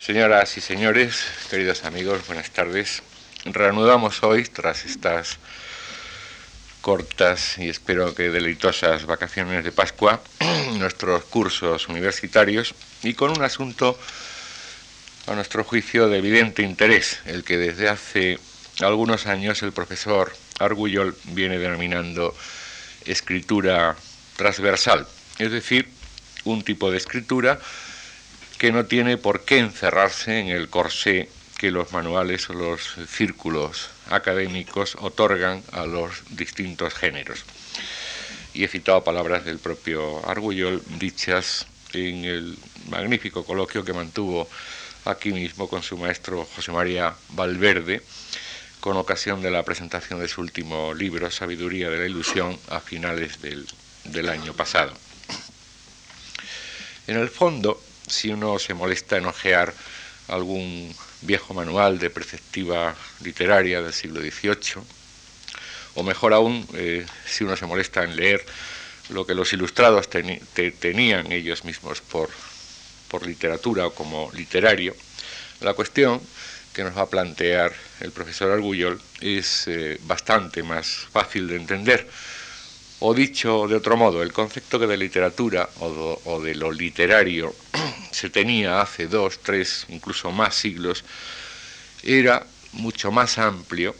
Señoras y señores, queridos amigos, buenas tardes. Reanudamos hoy, tras estas cortas y espero que deleitosas vacaciones de Pascua, nuestros cursos universitarios y con un asunto a nuestro juicio de evidente interés, el que desde hace algunos años el profesor Argullol viene denominando escritura transversal, es decir, un tipo de escritura que no tiene por qué encerrarse en el corsé que los manuales o los círculos académicos otorgan a los distintos géneros. Y he citado palabras del propio Argullol dichas en el magnífico coloquio que mantuvo aquí mismo con su maestro José María Valverde, con ocasión de la presentación de su último libro, Sabiduría de la Ilusión, a finales del, del año pasado. En el fondo, si uno se molesta en ojear algún viejo manual de perspectiva literaria del siglo XVIII, o mejor aún, eh, si uno se molesta en leer lo que los ilustrados tenían ellos mismos por, por literatura o como literario, la cuestión que nos va a plantear el profesor Argullol es eh, bastante más fácil de entender. O dicho de otro modo, el concepto que de literatura o de lo literario se tenía hace dos, tres, incluso más siglos, era mucho más amplio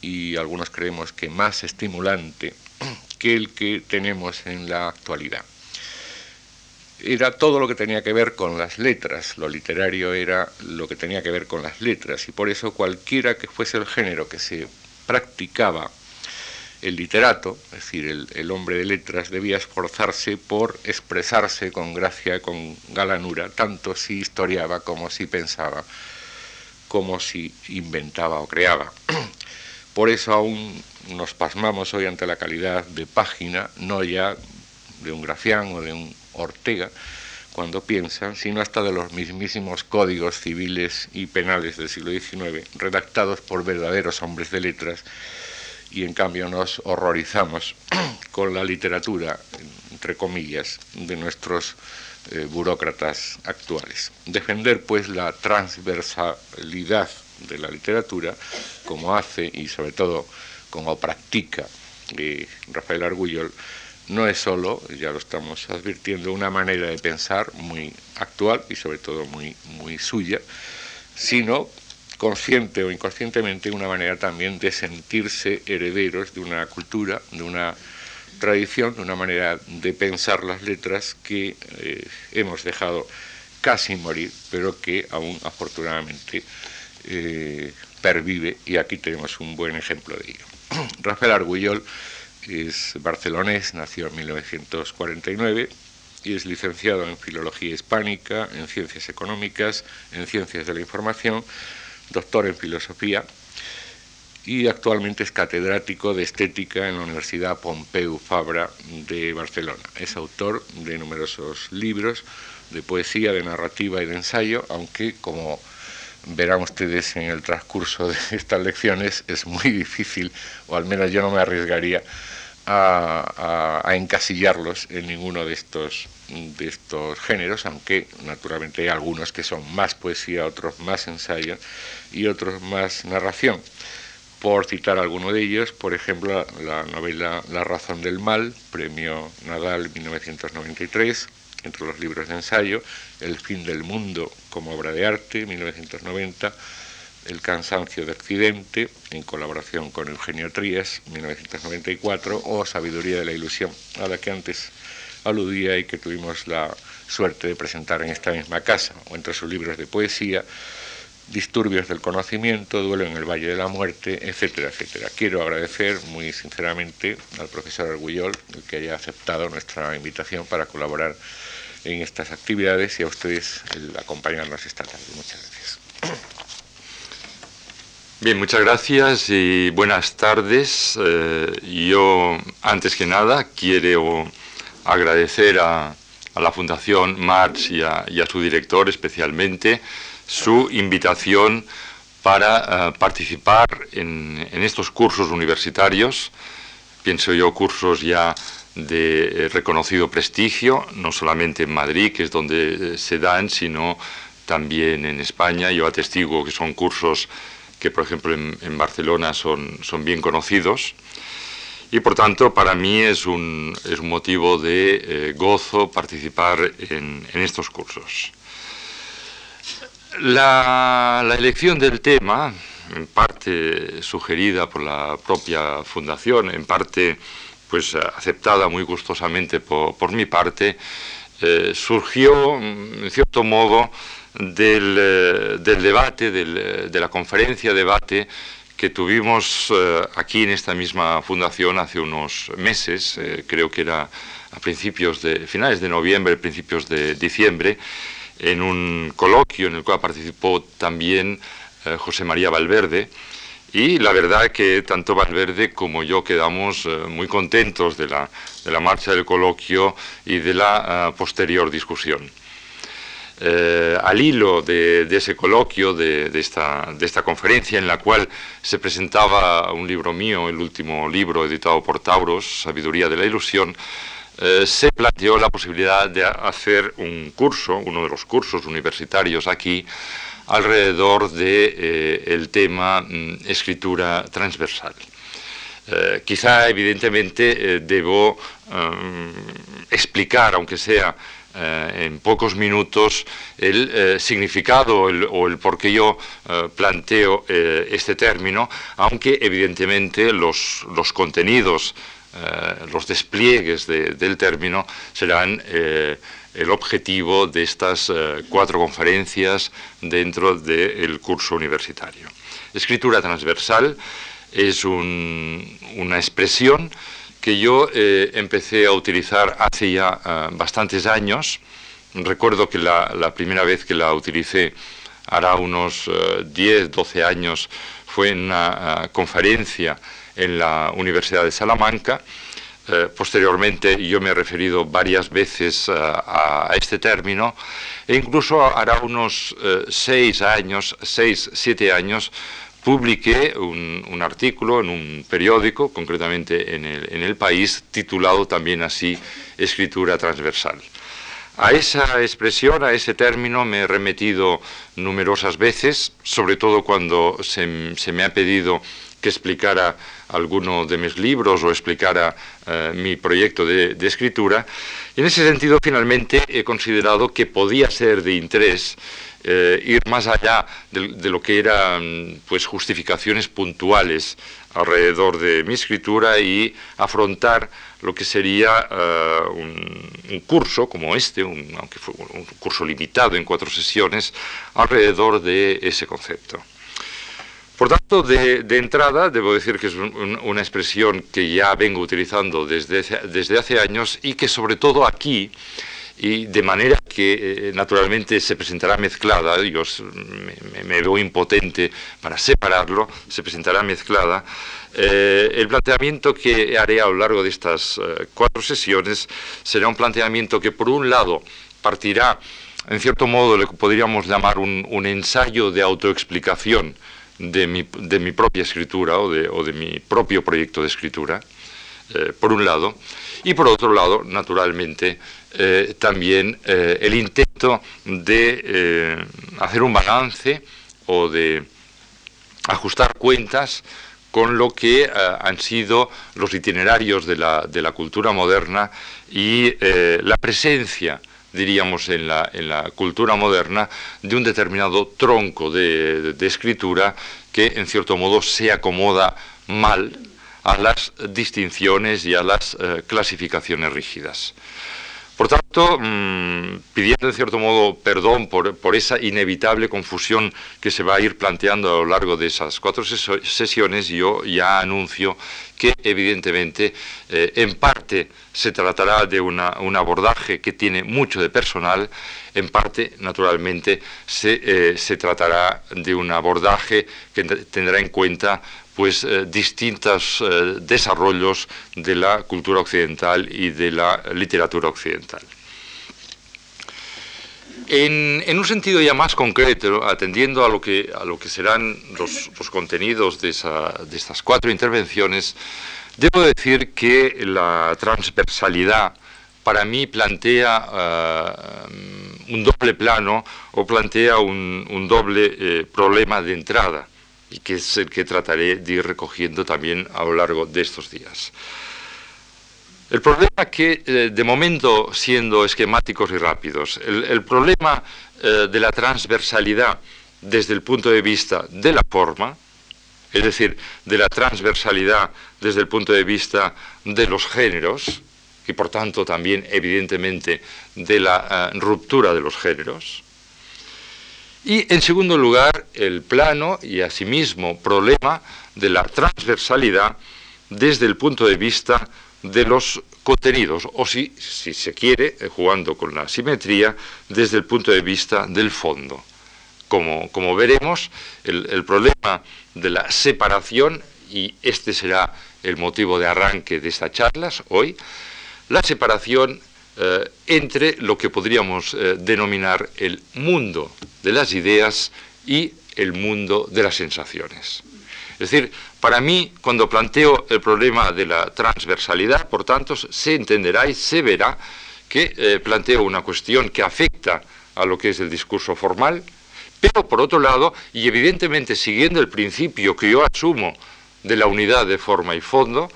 y algunos creemos que más estimulante que el que tenemos en la actualidad. Era todo lo que tenía que ver con las letras, lo literario era lo que tenía que ver con las letras y por eso cualquiera que fuese el género que se practicaba el literato, es decir, el, hombre de letras, debía esforzarse por expresarse con gracia, con galanura, tanto si historiaba como si pensaba, como si inventaba o creaba. Por eso aún nos pasmamos hoy ante la calidad de página, no ya de un Gracián o de un Ortega, cuando piensan, sino hasta de los mismísimos códigos civiles y penales del siglo XIX, redactados por verdaderos hombres de letras y en cambio nos horrorizamos con la literatura, entre comillas, de nuestros eh, burócratas actuales. Defender pues la transversalidad de la literatura, como hace y sobre todo como practica eh, Rafael Argullol, no es solo, ya lo estamos advirtiendo, una manera de pensar muy actual y sobre todo muy, muy suya, sino consciente o inconscientemente una manera también de sentirse herederos de una cultura, de una tradición, de una manera de pensar las letras que eh, hemos dejado casi morir, pero que aún afortunadamente eh, pervive y aquí tenemos un buen ejemplo de ello. Rafael Argullol es barcelonés, nació en 1949 y es licenciado en Filología Hispánica, en Ciencias Económicas, en Ciencias de la Información, doctor en filosofía y actualmente es catedrático de estética en la Universidad Pompeu Fabra de Barcelona. Es autor de numerosos libros de poesía, de narrativa y de ensayo, aunque como verán ustedes en el transcurso de estas lecciones es muy difícil, o al menos yo no me arriesgaría a, encasillarlos en ninguno de estos, de estos géneros, aunque naturalmente hay algunos que son más poesía, otros más ensayo y otros más narración. Por citar alguno de ellos, por ejemplo, la novela La razón del mal, premio Nadal 1993, entre los libros de ensayo, El fin del mundo como obra de arte 1990, el cansancio de Occidente, en colaboración con Eugenio Trías, 1994, o Sabiduría de la Ilusión, a la que antes aludía y que tuvimos la suerte de presentar en esta misma casa, o entre sus libros de poesía, Disturbios del Conocimiento, Duelo en el Valle de la Muerte, etcétera, etcétera. Quiero agradecer muy sinceramente al profesor Argullol que haya aceptado nuestra invitación para colaborar en estas actividades y a ustedes el acompañarnos esta tarde. Muchas gracias. Bien, muchas gracias y buenas tardes. Eh, yo, antes que nada, quiero agradecer a, la Fundación Marx y a, su director especialmente su invitación para eh, participar en, estos cursos universitarios, pienso yo cursos ya de reconocido prestigio, no solamente en Madrid, que es donde se dan, sino también en España. Yo atestigo que son cursos que, por ejemplo, en, Barcelona son, son bien conocidos. Y por tanto, para mí es un, es un motivo de eh, gozo participar en, en estos cursos. La, la, elección del tema, en parte sugerida por la propia fundación, en parte pues aceptada muy gustosamente por, por mi parte, eh, surgió en cierto modo del, eh, del debate, del, de la conferencia debate que tuvimos eh, aquí en esta misma fundación hace unos meses, eh, creo que era a principios de finales de noviembre, principios de diciembre, en un coloquio en el cual participó también eh, José María Valverde. Y la verdad que tanto Valverde como yo quedamos muy contentos de la, de la, marcha del coloquio y de la posterior discusión. Eh, al hilo de, ese coloquio, de, esta, conferencia en la cual se presentaba un libro mío, el último libro editado por Tauros, Sabiduría de la Ilusión, eh, se planteó la posibilidad de hacer un curso, uno de los cursos universitarios aquí, alrededor del de, eh, tema mm, escritura transversal. quizá evidentemente debo explicar, aunque sea eh, en pocos minutos el eh, significado o el por qué yo eh, planteo este término, aunque evidentemente los, los contenidos, los despliegues del término serán el objetivo de estas cuatro conferencias dentro del curso universitario. Escritura transversal es una expresión que yo eh, empecé a utilizar hace ya eh, bastantes años. Recuerdo que la, primera vez que la utilicé hará unos 10, eh, 12 años fue en una conferencia en la Universidad de Salamanca. posteriormente yo me he referido varias veces a, este término e incluso hará unos 6 años, 6, 7 años, publiqué un, artículo en un periódico, concretamente en el, País, titulado también así Escritura transversal. A esa expresión, a ese término, me he remetido numerosas veces, sobre todo cuando se, me ha pedido que explicara alguno de mis libros o explicara eh, mi proyecto de, de, escritura. En ese sentido, finalmente, he considerado que podía ser de interés eh, ir más allá de, lo que eran pues, justificaciones puntuales alrededor de mi escritura y afrontar lo que sería eh, un, curso como este, aunque fue un curso limitado en cuatro sesiones, alrededor de ese concepto. Por tanto, de, entrada, debo decir que es una expresión que ya vengo utilizando desde, desde hace años y que sobre todo aquí y de manera que eh, naturalmente se presentará mezclada, yo me, veo impotente para separarlo, se presentará mezclada. Eh, el planteamiento que haré a lo largo de estas eh, cuatro sesiones será un planteamiento que por un lado partirá, en cierto modo le podríamos llamar un, ensayo de autoexplicación de mi, de mi propia escritura o de, o de mi propio proyecto de escritura, por un lado, y por otro lado, naturalmente, eh, también eh, el intento de eh, hacer un balance o de ajustar cuentas con lo que han sido los itinerarios de la, de la cultura moderna y la presencia diríamos, en la, en la, cultura moderna de un determinado tronco de, de, escritura que, en cierto modo, se acomoda mal a las distinciones y a las clasificaciones rígidas. Por tanto, mm, pidiendo en cierto modo perdón por, esa inevitable confusión que se va a ir planteando a lo largo de esas cuatro sesiones, yo ya anuncio que evidentemente eh, en parte se tratará de un abordaje que tiene mucho de personal, en parte naturalmente se, eh, se tratará de un abordaje que tendrá en cuenta pues eh, distintos eh, desarrollos de la cultura occidental y de la literatura occidental. En, un sentido ya más concreto, atendiendo a lo que, a lo que serán los, contenidos de, de, estas cuatro intervenciones, debo decir que la transversalidad para mí plantea un doble plano o plantea un, doble problema de entrada y que es el que trataré de ir recogiendo también a lo largo de estos días. El problema que, eh, de momento, siendo esquemáticos y rápidos, el, problema eh, de la transversalidad desde el punto de vista de la forma, es decir, de la transversalidad desde el punto de vista de los géneros, y por tanto también, evidentemente, de la eh, ruptura de los géneros, y en segundo lugar, el plano y asimismo problema de la transversalidad desde el punto de vista de los contenidos, o si, se quiere, eh, jugando con la simetría, desde el punto de vista del fondo. Como, veremos, el, problema de la separación, y este será el motivo de arranque de estas charlas hoy, la separación eh, entre lo que podríamos eh, denominar el mundo de las ideas y el mundo de las sensaciones. Es decir, para mí, cuando planteo el problema de la transversalidad, por tanto, se entenderá y se verá que eh, planteo una cuestión que afecta a lo que es el discurso formal, pero por otro lado, y evidentemente siguiendo el principio que yo asumo de la unidad de forma y fondo,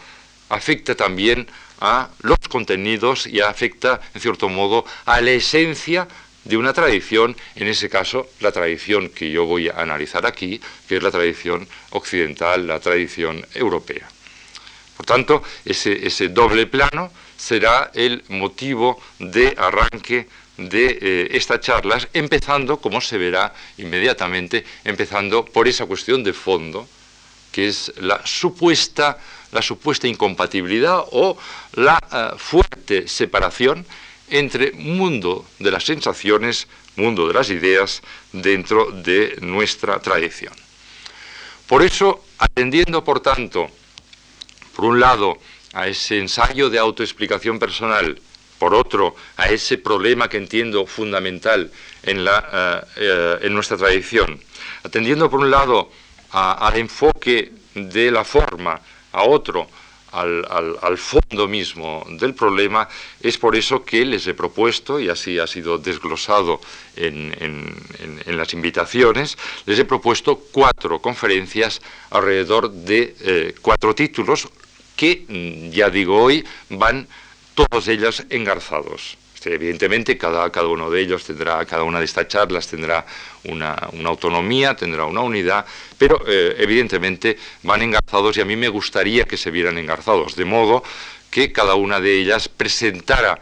afecta también a los contenidos y afecta, en cierto modo, a la esencia de una tradición, en ese caso la tradición que yo voy a analizar aquí, que es la tradición occidental, la tradición europea. Por tanto, ese, doble plano será el motivo de arranque de eh, estas charlas, empezando, como se verá inmediatamente, empezando por esa cuestión de fondo, que es la supuesta la supuesta incompatibilidad o la eh, fuerte separación entre mundo de las sensaciones, mundo de las ideas dentro de nuestra tradición. Por eso, atendiendo, por tanto, por un lado, a ese ensayo de autoexplicación personal, por otro, a ese problema que entiendo fundamental en, la, eh, eh, en nuestra tradición, atendiendo, por un lado, al enfoque de la forma, a otro, al, fondo mismo del problema, es por eso que les he propuesto, y así ha sido desglosado en, las invitaciones, les he propuesto cuatro conferencias alrededor de eh, cuatro títulos que, mm, ya digo hoy, van todos ellas engarzados. Este, evidentemente, cada, cada uno de ellos tendrá, cada una de estas charlas tendrá una, autonomía, tendrá una unidad, pero eh, evidentemente van engarzados y a mí me gustaría que se vieran engarzados, de modo que cada una de ellas presentara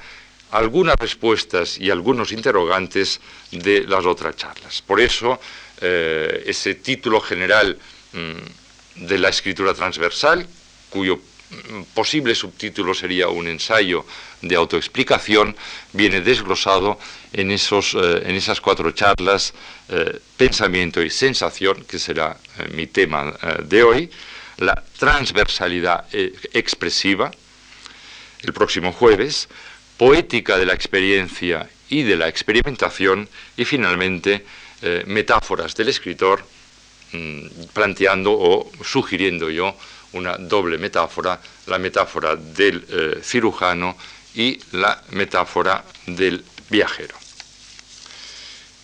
algunas respuestas y algunos interrogantes de las otras charlas. Por eso, eh, ese título general mm, de la escritura transversal, cuyo posible subtítulo sería un ensayo de autoexplicación, viene desglosado en, esos, eh, en esas cuatro charlas, eh, pensamiento y sensación, que será eh, mi tema de hoy, la transversalidad expresiva, el próximo jueves, poética de la experiencia y de la experimentación, y finalmente metáforas del escritor, mm, planteando o sugiriendo yo una doble metáfora, la metáfora del eh, cirujano y la metáfora del viajero.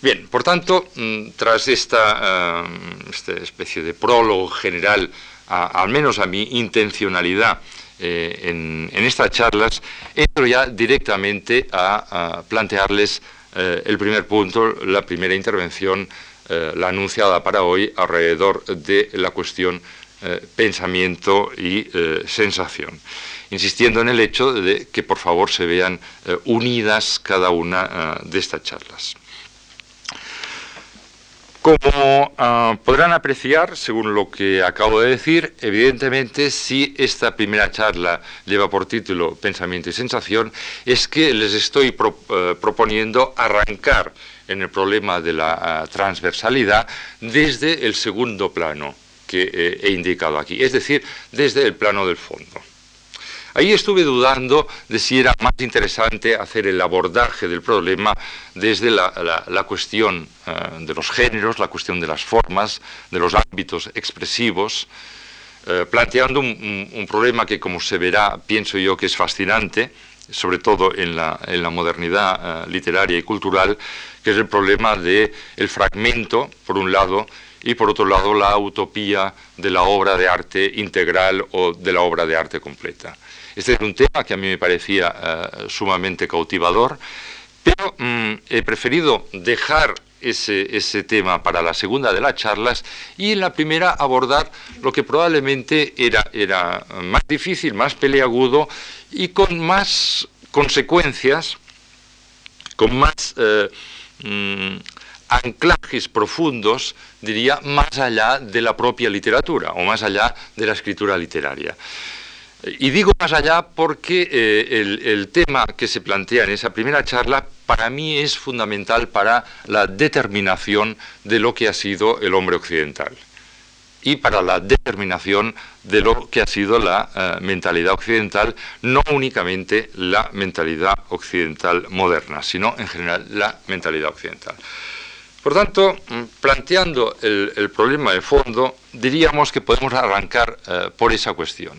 Bien, por tanto, mm, tras esta, eh, especie de prólogo general, al menos a mi intencionalidad eh, en, estas charlas, entro ya directamente a, plantearles el primer punto, la primera intervención, la anunciada para hoy, alrededor de la cuestión eh, pensamiento y eh, sensación, insistiendo en el hecho de que por favor se vean eh, unidas cada una de estas charlas. Como ah, podrán apreciar, según lo que acabo de decir, evidentemente si esta primera charla lleva por título Pensamiento y Sensación, es que les estoy proponiendo arrancar en el problema de la ah, transversalidad desde el segundo plano, que eh, he indicado aquí, es decir, desde el plano del fondo. Ahí estuve dudando de si era más interesante hacer el abordaje del problema desde la, cuestión eh, de los géneros, la cuestión de las formas, de los ámbitos expresivos, eh, planteando un, problema que, como se verá, pienso yo que es fascinante sobre todo en la, modernidad literaria y cultural, que es el problema del el fragmento, por un lado, y por otro lado la utopía de la obra de arte integral o de la obra de arte completa. Este es un tema que a mí me parecía eh, sumamente cautivador, pero mm, he preferido dejar ese, ese, tema para la segunda de las charlas y en la primera abordar lo que probablemente era, era más difícil, más peleagudo y con más consecuencias, con más eh, mm, anclajes profundos, diría, más allá de la propia literatura o más allá de la escritura literaria. Y digo más allá porque eh, el, tema que se plantea en esa primera charla para mí es fundamental para la determinación de lo que ha sido el hombre occidental y para la determinación de lo que ha sido la eh, mentalidad occidental, no únicamente la mentalidad occidental moderna, sino en general la mentalidad occidental. Por tanto, mm, planteando el, problema de fondo, diríamos que podemos arrancar eh, por esa cuestión.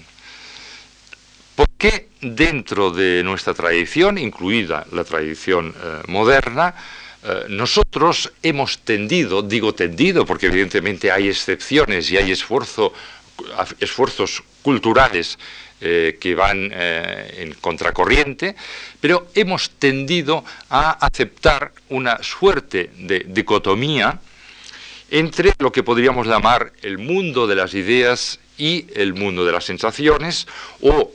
¿Por qué dentro de nuestra tradición, incluida la tradición eh, moderna, eh, nosotros hemos tendido, digo tendido porque evidentemente hay excepciones y hay esfuerzo, esfuerzos culturales eh, que van eh, en contracorriente, pero hemos tendido a aceptar una suerte de dicotomía entre lo que podríamos llamar el mundo de las ideas y el mundo de las sensaciones, o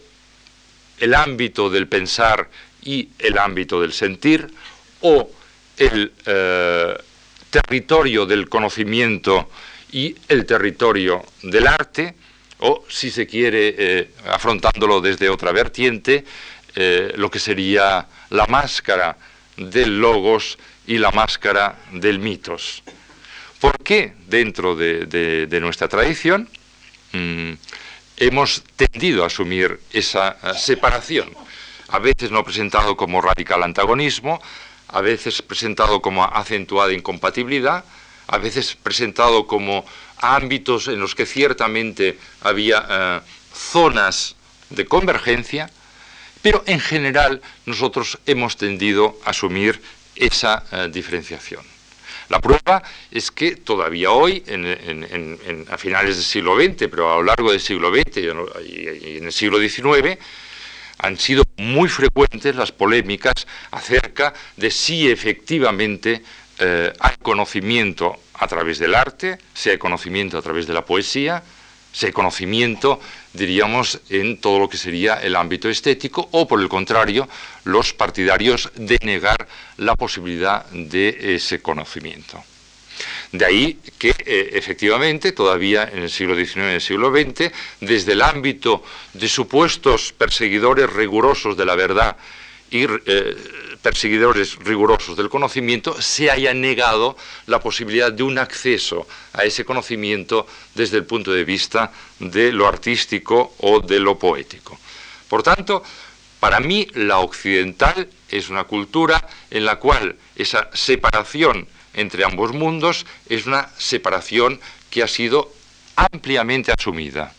el ámbito del pensar y el ámbito del sentir, o el eh, territorio del conocimiento y el territorio del arte, o si se quiere, eh, afrontándolo desde otra vertiente, eh, lo que sería la máscara del logos y la máscara del mitos. ¿Por qué dentro de, nuestra tradición mm, hemos tendido a asumir esa eh, separación? A veces no presentado como radical antagonismo, a veces presentado como acentuada incompatibilidad, a veces presentado como ámbitos en los que ciertamente había eh, zonas de convergencia, pero en general nosotros hemos tendido a asumir esa eh, diferenciación. La prueba es que todavía hoy, a finales del siglo XX, pero a lo largo del siglo XX y en el siglo XIX, han sido muy frecuentes las polémicas acerca de si efectivamente eh, hay conocimiento a través del arte, si hay conocimiento a través de la poesía, si hay conocimiento, diríamos, en todo lo que sería el ámbito estético, o por el contrario, los partidarios de negar la posibilidad de ese conocimiento. De ahí que eh, efectivamente todavía en el siglo XIX y en el siglo XX, desde el ámbito de supuestos perseguidores rigurosos de la verdad y eh, perseguidores rigurosos del conocimiento, se haya negado la posibilidad de un acceso a ese conocimiento desde el punto de vista de lo artístico o de lo poético. Por tanto, para mí la occidental es una cultura en la cual esa separación entre ambos mundos es una separación que ha sido ampliamente asumida.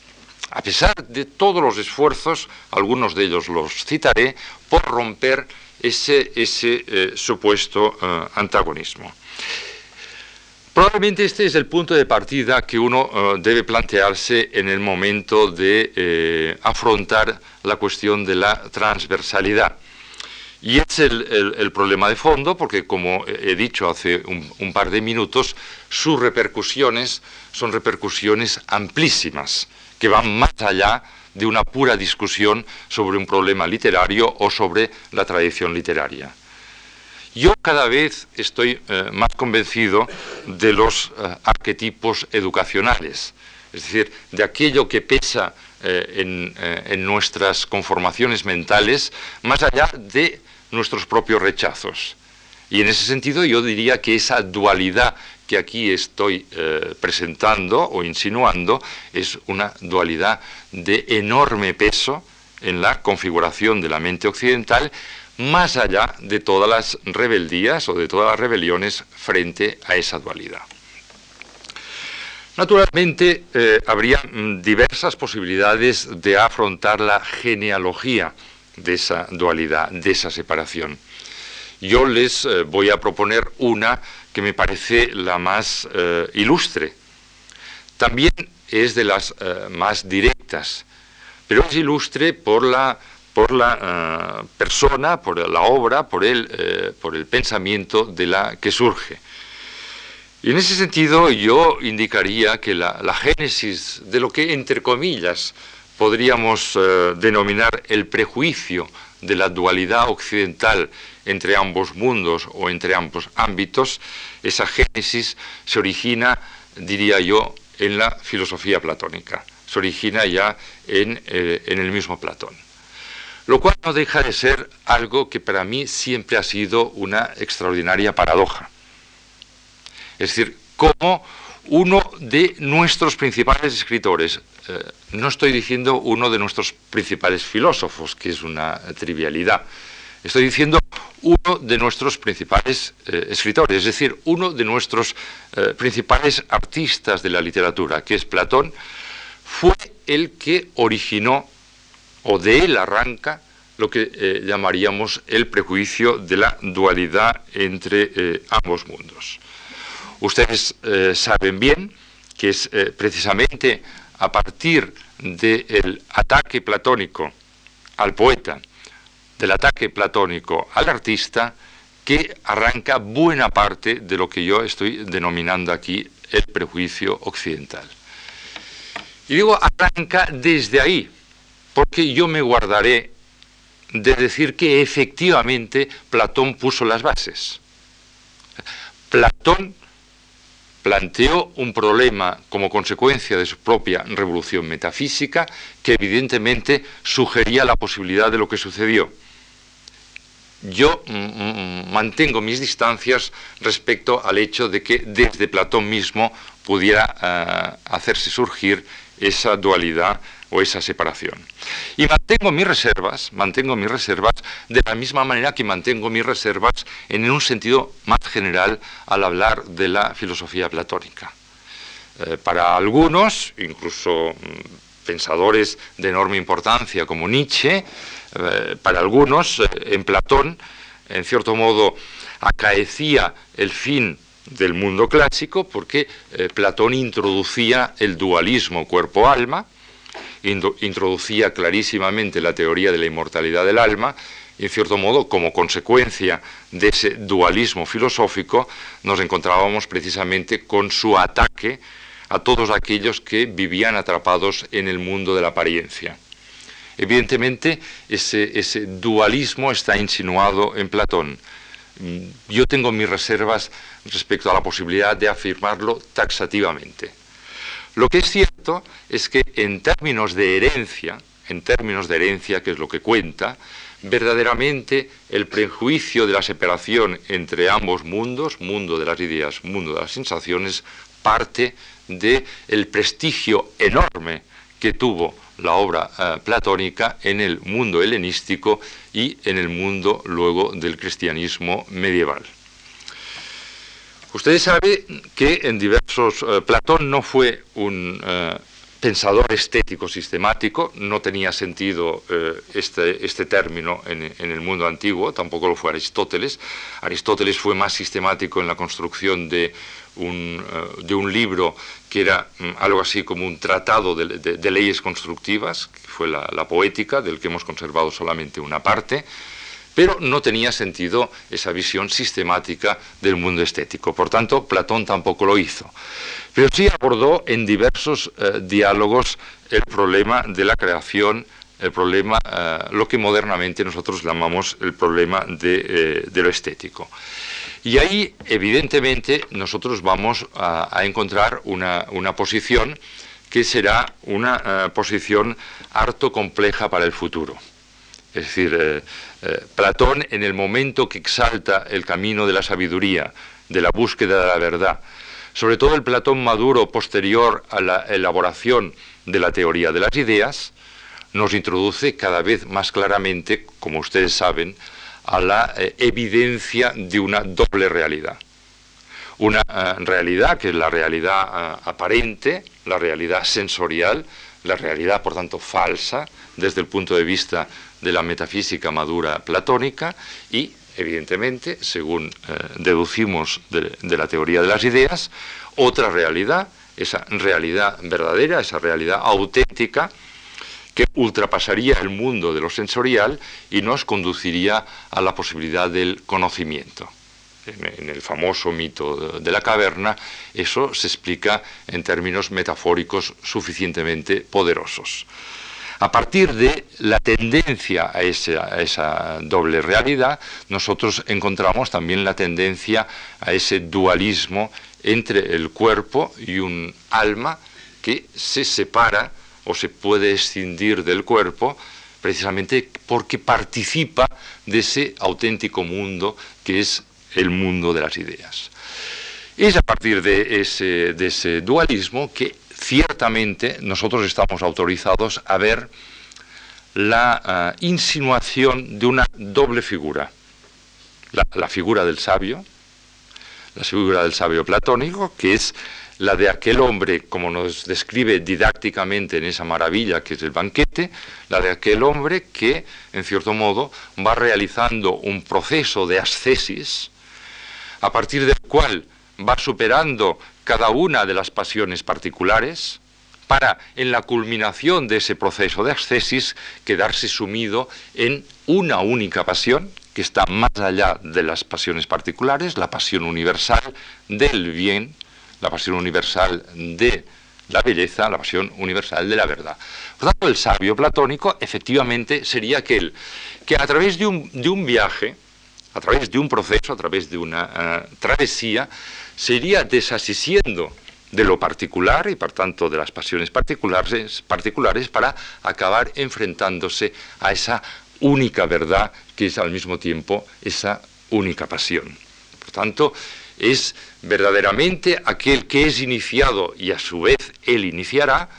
A pesar de todos los esfuerzos, algunos de ellos los citaré, por romper ese, eh, supuesto eh, antagonismo. Probablemente este es el punto de partida que uno eh, debe plantearse en el momento de afrontar la cuestión de la transversalidad. Y es el, problema de fondo, porque como he dicho hace un, par de minutos, sus repercusiones son repercusiones amplísimas, que van más allá de una pura discusión sobre un problema literario o sobre la tradición literaria. Yo cada vez estoy eh, más convencido de los eh, arquetipos educacionales, es decir, de aquello que pesa eh, en nuestras conformaciones mentales, más allá de nuestros propios rechazos. Y en ese sentido yo diría que esa dualidad que aquí estoy eh, presentando o insinuando es una dualidad de enorme peso en la configuración de la mente occidental, más allá de todas las rebeldías o de todas las rebeliones frente a esa dualidad. Naturalmente, eh, habría mm, diversas posibilidades de afrontar la genealogía de esa dualidad, de esa separación. Yo les eh, voy a proponer una que me parece la más eh, ilustre. También es de las eh, más directas, pero es ilustre por la, por la persona, por la obra, por el, por el pensamiento de la que surge. Y en ese sentido yo indicaría que la, la génesis de lo que, entre comillas, podríamos denominar el prejuicio de la dualidad occidental entre ambos mundos o entre ambos ámbitos, esa génesis se origina, diría yo, en la filosofía platónica, se origina ya en, eh, en el mismo Platón. Lo cual no deja de ser algo que para mí siempre ha sido una extraordinaria paradoja. Es decir, cómo uno de nuestros principales escritores, eh, no estoy diciendo uno de nuestros principales filósofos, que es una trivialidad, estoy diciendo uno de nuestros principales eh, escritores, es decir, uno de nuestros eh, principales artistas de la literatura, que es Platón, fue el que originó, o de él arranca, lo que llamaríamos el prejuicio de la dualidad entre ambos mundos. Ustedes eh, saben bien que es eh, precisamente a partir del ataque platónico al poeta, del ataque platónico al artista, que arranca buena parte de lo que yo estoy denominando aquí el prejuicio occidental. Y digo arranca desde ahí, porque yo me guardaré de decir que efectivamente Platón puso las bases. Platón planteó un problema como consecuencia de su propia revolución metafísica que evidentemente sugería la posibilidad de lo que sucedió. Yo mm, mm, mantengo mis distancias respecto al hecho de que desde Platón mismo pudiera eh, hacerse surgir esa dualidad o esa separación. Y mantengo mis reservas, mantengo mis reservas de la misma manera que mantengo mis reservas en un sentido más general al hablar de la filosofía platónica. Eh, para algunos, incluso mm, pensadores de enorme importancia como Nietzsche, eh, para algunos, eh, en Platón, en cierto modo, acaecía el fin del mundo clásico porque Platón introducía el dualismo cuerpo-alma, introducía clarísimamente la teoría de la inmortalidad del alma y en cierto modo, como consecuencia de ese dualismo filosófico, nos encontrábamos precisamente con su ataque a todos aquellos que vivían atrapados en el mundo de la apariencia. Evidentemente, ese, dualismo está insinuado en Platón. Yo tengo mis reservas respecto a la posibilidad de afirmarlo taxativamente. Lo que es cierto es que en términos de herencia, en términos de herencia, que es lo que cuenta, verdaderamente el prejuicio de la separación entre ambos mundos, mundo de las ideas, mundo de las sensaciones, parte del el prestigio enorme que tuvo la obra eh, platónica en el mundo helenístico y en el mundo luego del cristianismo medieval. Ustedes saben que en diversos... Eh, Platón no fue un eh, pensador estético sistemático, no tenía sentido este, este, término en, el mundo antiguo, tampoco lo fue Aristóteles. Aristóteles fue más sistemático en la construcción de un, de un libro que era mm, algo así como un tratado de, leyes constructivas, que fue la poética, del que hemos conservado solamente una parte pero no tenía sentido esa visión sistemática del mundo estético. Por tanto, Platón tampoco lo hizo. Pero sí abordó en diversos eh, diálogos el problema de la creación, el problema, eh, lo que modernamente nosotros llamamos el problema de, eh, lo estético. Y ahí, evidentemente, nosotros vamos a, encontrar una, una, posición que será una posición harto compleja para el futuro. Es decir, eh, eh, Platón en el momento que exalta el camino de la sabiduría, de la búsqueda de la verdad, sobre todo el Platón maduro posterior a la elaboración de la teoría de las ideas, nos introduce cada vez más claramente, como ustedes saben, a la eh, evidencia de una doble realidad. Una realidad que es la realidad aparente, la realidad sensorial, la realidad, por tanto, falsa desde el punto de vista de la metafísica madura platónica y, evidentemente, según eh, deducimos de, de la teoría de las ideas, otra realidad, esa realidad verdadera, esa realidad auténtica, que ultrapasaría el mundo de lo sensorial y nos conduciría a la posibilidad del conocimiento. En, el famoso mito de la caverna, eso se explica en términos metafóricos suficientemente poderosos. A partir de la tendencia a esa, a esa, doble realidad, nosotros encontramos también la tendencia a ese dualismo entre el cuerpo y un alma que se separa o se puede escindir del cuerpo precisamente porque participa de ese auténtico mundo que es el mundo de las ideas. Es a partir de ese, dualismo que ciertamente nosotros estamos autorizados a ver la ah, insinuación de una doble figura. la, figura del sabio, la figura del sabio platónico, que es la de aquel hombre, como nos describe didácticamente en esa maravilla que es el banquete, la de aquel hombre que, en cierto modo, va realizando un proceso de ascesis, a partir del cual va superando cada una de las pasiones particulares, para, en la culminación de ese proceso de ascesis, quedarse sumido en una única pasión, que está más allá de las pasiones particulares, la pasión universal del bien, la pasión universal de la belleza, la pasión universal de la verdad. Por tanto, el sabio platónico efectivamente sería aquel que a través de un, viaje, a través de un proceso, a través de una eh, travesía, se iría desasisiendo de lo particular y por tanto de las pasiones particulares, particulares para acabar enfrentándose a esa única verdad que es al mismo tiempo esa única pasión. Por tanto, es verdaderamente aquel que es iniciado y a su vez él iniciará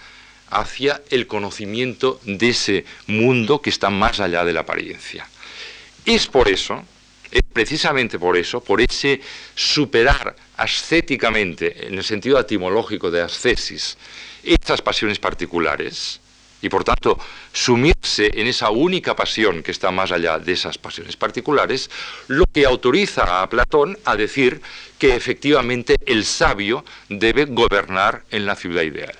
hacia el conocimiento de ese mundo que está más allá de la apariencia. Es por eso, es precisamente por eso, por ese superar ascéticamente, en el sentido etimológico de ascesis, estas pasiones particulares, y por tanto sumirse en esa única pasión que está más allá de esas pasiones particulares, lo que autoriza a Platón a decir que efectivamente el sabio debe gobernar en la ciudad ideal.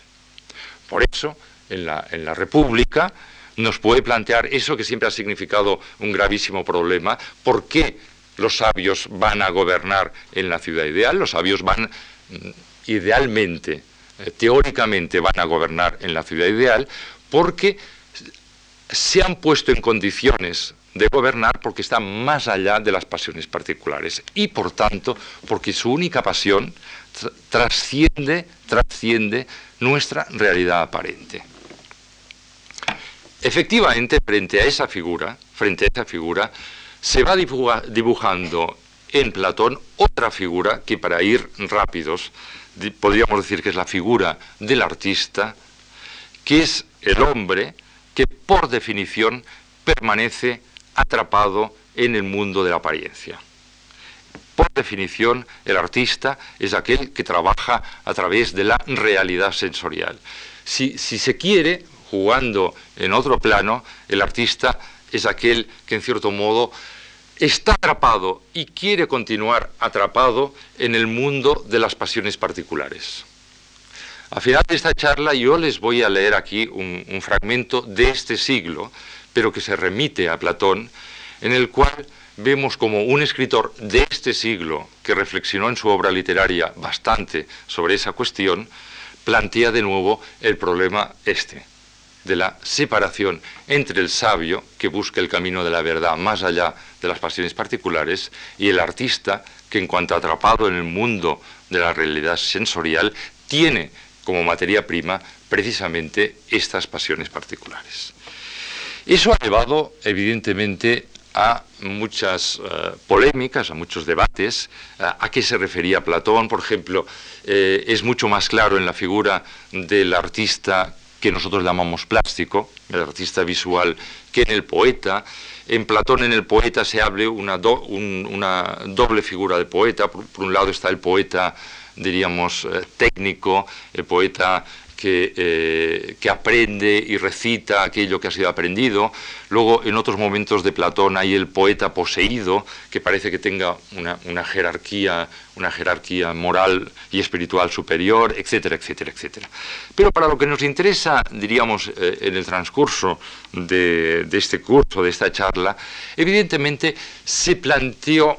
Por eso, en la, en la República nos puede plantear eso que siempre ha significado un gravísimo problema, ¿por qué los sabios van a gobernar en la ciudad ideal? Los sabios van mm, idealmente, eh, teóricamente van a gobernar en la ciudad ideal, porque se han puesto en condiciones de gobernar porque están más allá de las pasiones particulares y por tanto porque su única pasión trasciende, trasciende nuestra realidad aparente. Efectivamente, frente a esa figura, frente a esa figura, se va dibujando en Platón otra figura que para ir rápidos podríamos decir que es la figura del artista, que es el hombre que por definición permanece atrapado en el mundo de la apariencia. Por definición, el artista es aquel que trabaja a través de la realidad sensorial. Si, se quiere, jugando en otro plano, el artista es aquel que en cierto modo está atrapado y quiere continuar atrapado en el mundo de las pasiones particulares. Al final de esta charla yo les voy a leer aquí un, fragmento de este siglo, pero que se remite a Platón, en el cual vemos como un escritor de este siglo, que reflexionó en su obra literaria bastante sobre esa cuestión, plantea de nuevo el problema este, de la separación entre el sabio, que busca el camino de la verdad más allá de las pasiones particulares, y el artista, que en cuanto atrapado en el mundo de la realidad sensorial, tiene como materia prima precisamente estas pasiones particulares. Eso ha llevado, evidentemente, a muchas eh, polémicas, a muchos debates, a qué se refería Platón, por ejemplo, eh, es mucho más claro en la figura del artista que nosotros llamamos plástico, el artista visual, que en el poeta. En Platón, en el poeta, se hable una, una doble figura de poeta. por, un lado está el poeta diríamos, eh, técnico, el poeta eh, que, aprende y recita aquello que ha sido aprendido. Luego, en otros momentos de Platón hay el poeta poseído, que parece que tenga una, jerarquía, una jerarquía moral y espiritual superior, etcétera, etcétera, etcétera. Pero para lo que nos interesa, diríamos, eh, en el transcurso de, de este curso, de esta charla, evidentemente se planteó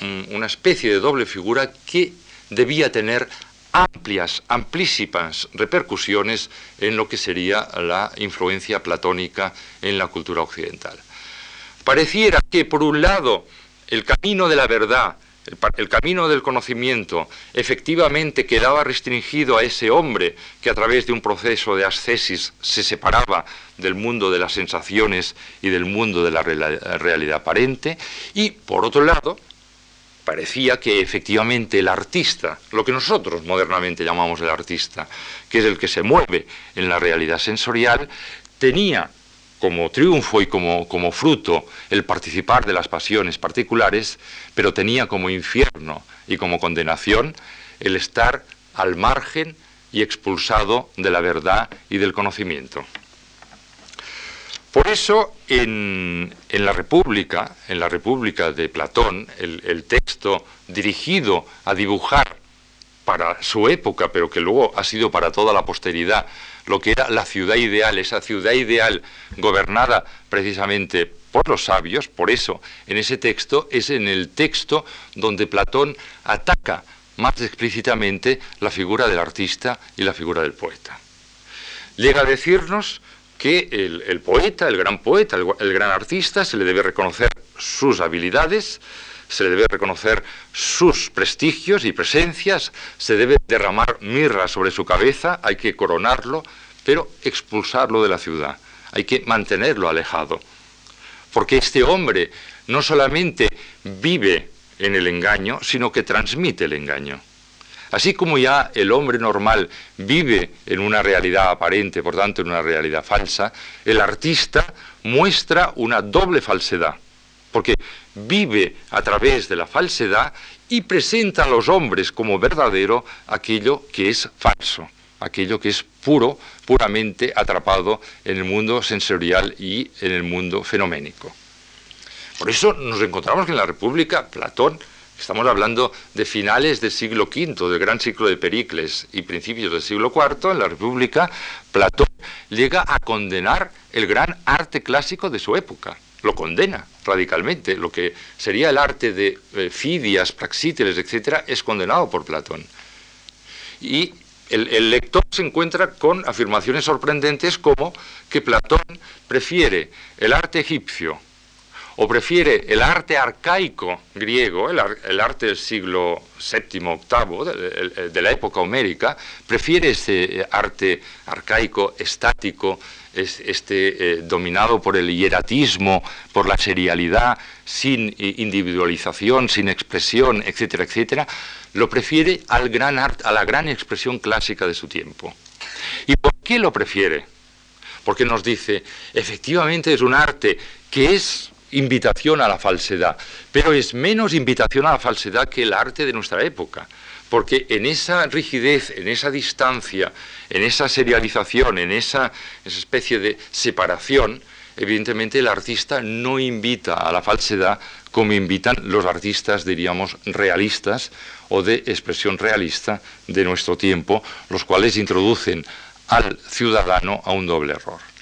mm, una especie de doble figura que debía tener amplias, amplísimas repercusiones en lo que sería la influencia platónica en la cultura occidental. Pareciera que, por un lado, el camino de la verdad, el, camino del conocimiento, efectivamente quedaba restringido a ese hombre que a través de un proceso de ascesis se separaba del mundo de las sensaciones y del mundo de la realidad aparente, y, por otro lado, parecía que efectivamente el artista, lo que nosotros modernamente llamamos el artista, que es el que se mueve en la realidad sensorial, tenía como triunfo y como, como fruto el participar de las pasiones particulares, pero tenía como infierno y como condenación el estar al margen y expulsado de la verdad y del conocimiento. Por eso, en, la República, en la República de Platón, el, texto dirigido a dibujar para su época, pero que luego ha sido para toda la posteridad, lo que era la ciudad ideal, esa ciudad ideal gobernada precisamente por los sabios, por eso en ese texto es en el texto donde Platón ataca más explícitamente la figura del artista y la figura del poeta. Llega a decirnos que el, poeta, el gran poeta, el, gran artista, se le debe reconocer sus habilidades, se le debe reconocer sus prestigios y presencias, se debe derramar mirra sobre su cabeza, hay que coronarlo, pero expulsarlo de la ciudad, hay que mantenerlo alejado. Porque este hombre no solamente vive en el engaño, sino que transmite el engaño. Así como ya el hombre normal vive en una realidad aparente, por tanto en una realidad falsa, el artista muestra una doble falsedad, porque vive a través de la falsedad y presenta a los hombres como verdadero aquello que es falso, aquello que es puro, puramente atrapado en el mundo sensorial y en el mundo fenoménico. Por eso nos encontramos que en la República Platón Estamos hablando de finales del siglo V, del gran ciclo de Pericles y principios del siglo IV, en la República, Platón llega a condenar el gran arte clásico de su época. Lo condena radicalmente. Lo que sería el arte de eh, Fidias, Praxíteles, etc., es condenado por Platón. Y el, lector se encuentra con afirmaciones sorprendentes como que Platón prefiere el arte egipcio o prefiere el arte arcaico griego, el, arte del siglo VII, VIII, de, la época homérica, prefiere ese arte arcaico, estático, este, eh, dominado por el hieratismo, por la serialidad, sin individualización, sin expresión, etcétera, etcétera, lo prefiere al gran arte, a la gran expresión clásica de su tiempo. ¿Y por qué lo prefiere? Porque nos dice, efectivamente es un arte que es invitación a la falsedad, pero es menos invitación a la falsedad que el arte de nuestra época, porque en esa rigidez, en esa distancia, en esa serialización, en esa, especie de separación, evidentemente el artista no invita a la falsedad como invitan los artistas, diríamos, realistas o de expresión realista de nuestro tiempo, los cuales introducen al ciudadano a un doble error.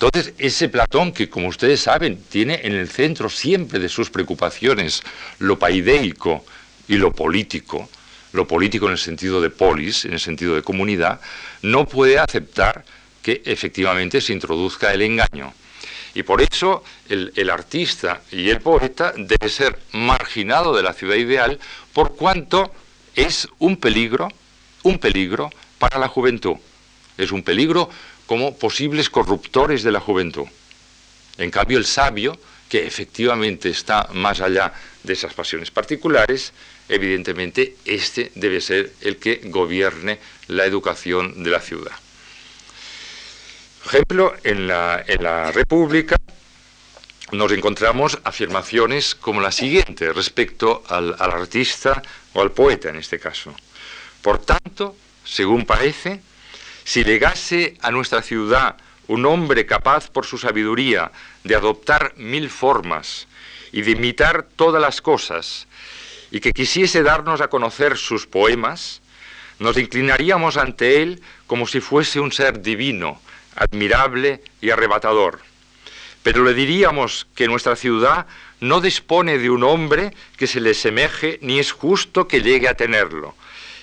Entonces, ese Platón que, como ustedes saben, tiene en el centro siempre de sus preocupaciones lo paideico y lo político, lo político en el sentido de polis, en el sentido de comunidad, no puede aceptar que efectivamente se introduzca el engaño. Y por eso el, el, artista y el poeta debe ser marginado de la ciudad ideal por cuanto es un peligro, un peligro para la juventud. Es un peligro como posibles corruptores de la juventud. En cambio, el sabio, que efectivamente está más allá de esas pasiones particulares, evidentemente este debe ser el que gobierne la educación de la ciudad. Ejemplo, en la, en la República nos encontramos afirmaciones como la siguiente respecto al, al artista o al poeta en este caso. Por tanto, según parece, si legase a nuestra ciudad un hombre capaz por su sabiduría de adoptar mil formas y de imitar todas las cosas, y que quisiese darnos a conocer sus poemas, nos inclinaríamos ante él como si fuese un ser divino, admirable y arrebatador. Pero le diríamos que nuestra ciudad no dispone de un hombre que se le semeje ni es justo que llegue a tenerlo,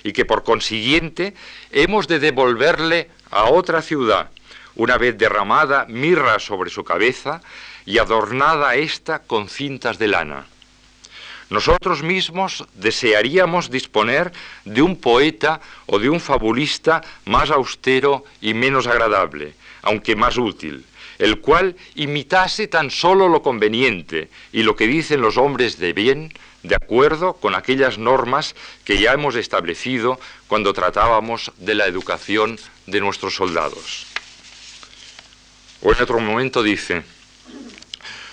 y que por consiguiente hemos de devolverle a otra ciudad, una vez derramada mirra sobre su cabeza y adornada ésta con cintas de lana. Nosotros mismos desearíamos disponer de un poeta o de un fabulista más austero y menos agradable, aunque más útil, el cual imitase tan solo lo conveniente y lo que dicen los hombres de bien, de acuerdo con aquellas normas que ya hemos establecido cuando tratábamos de la educación de nuestros soldados. O en otro momento dice,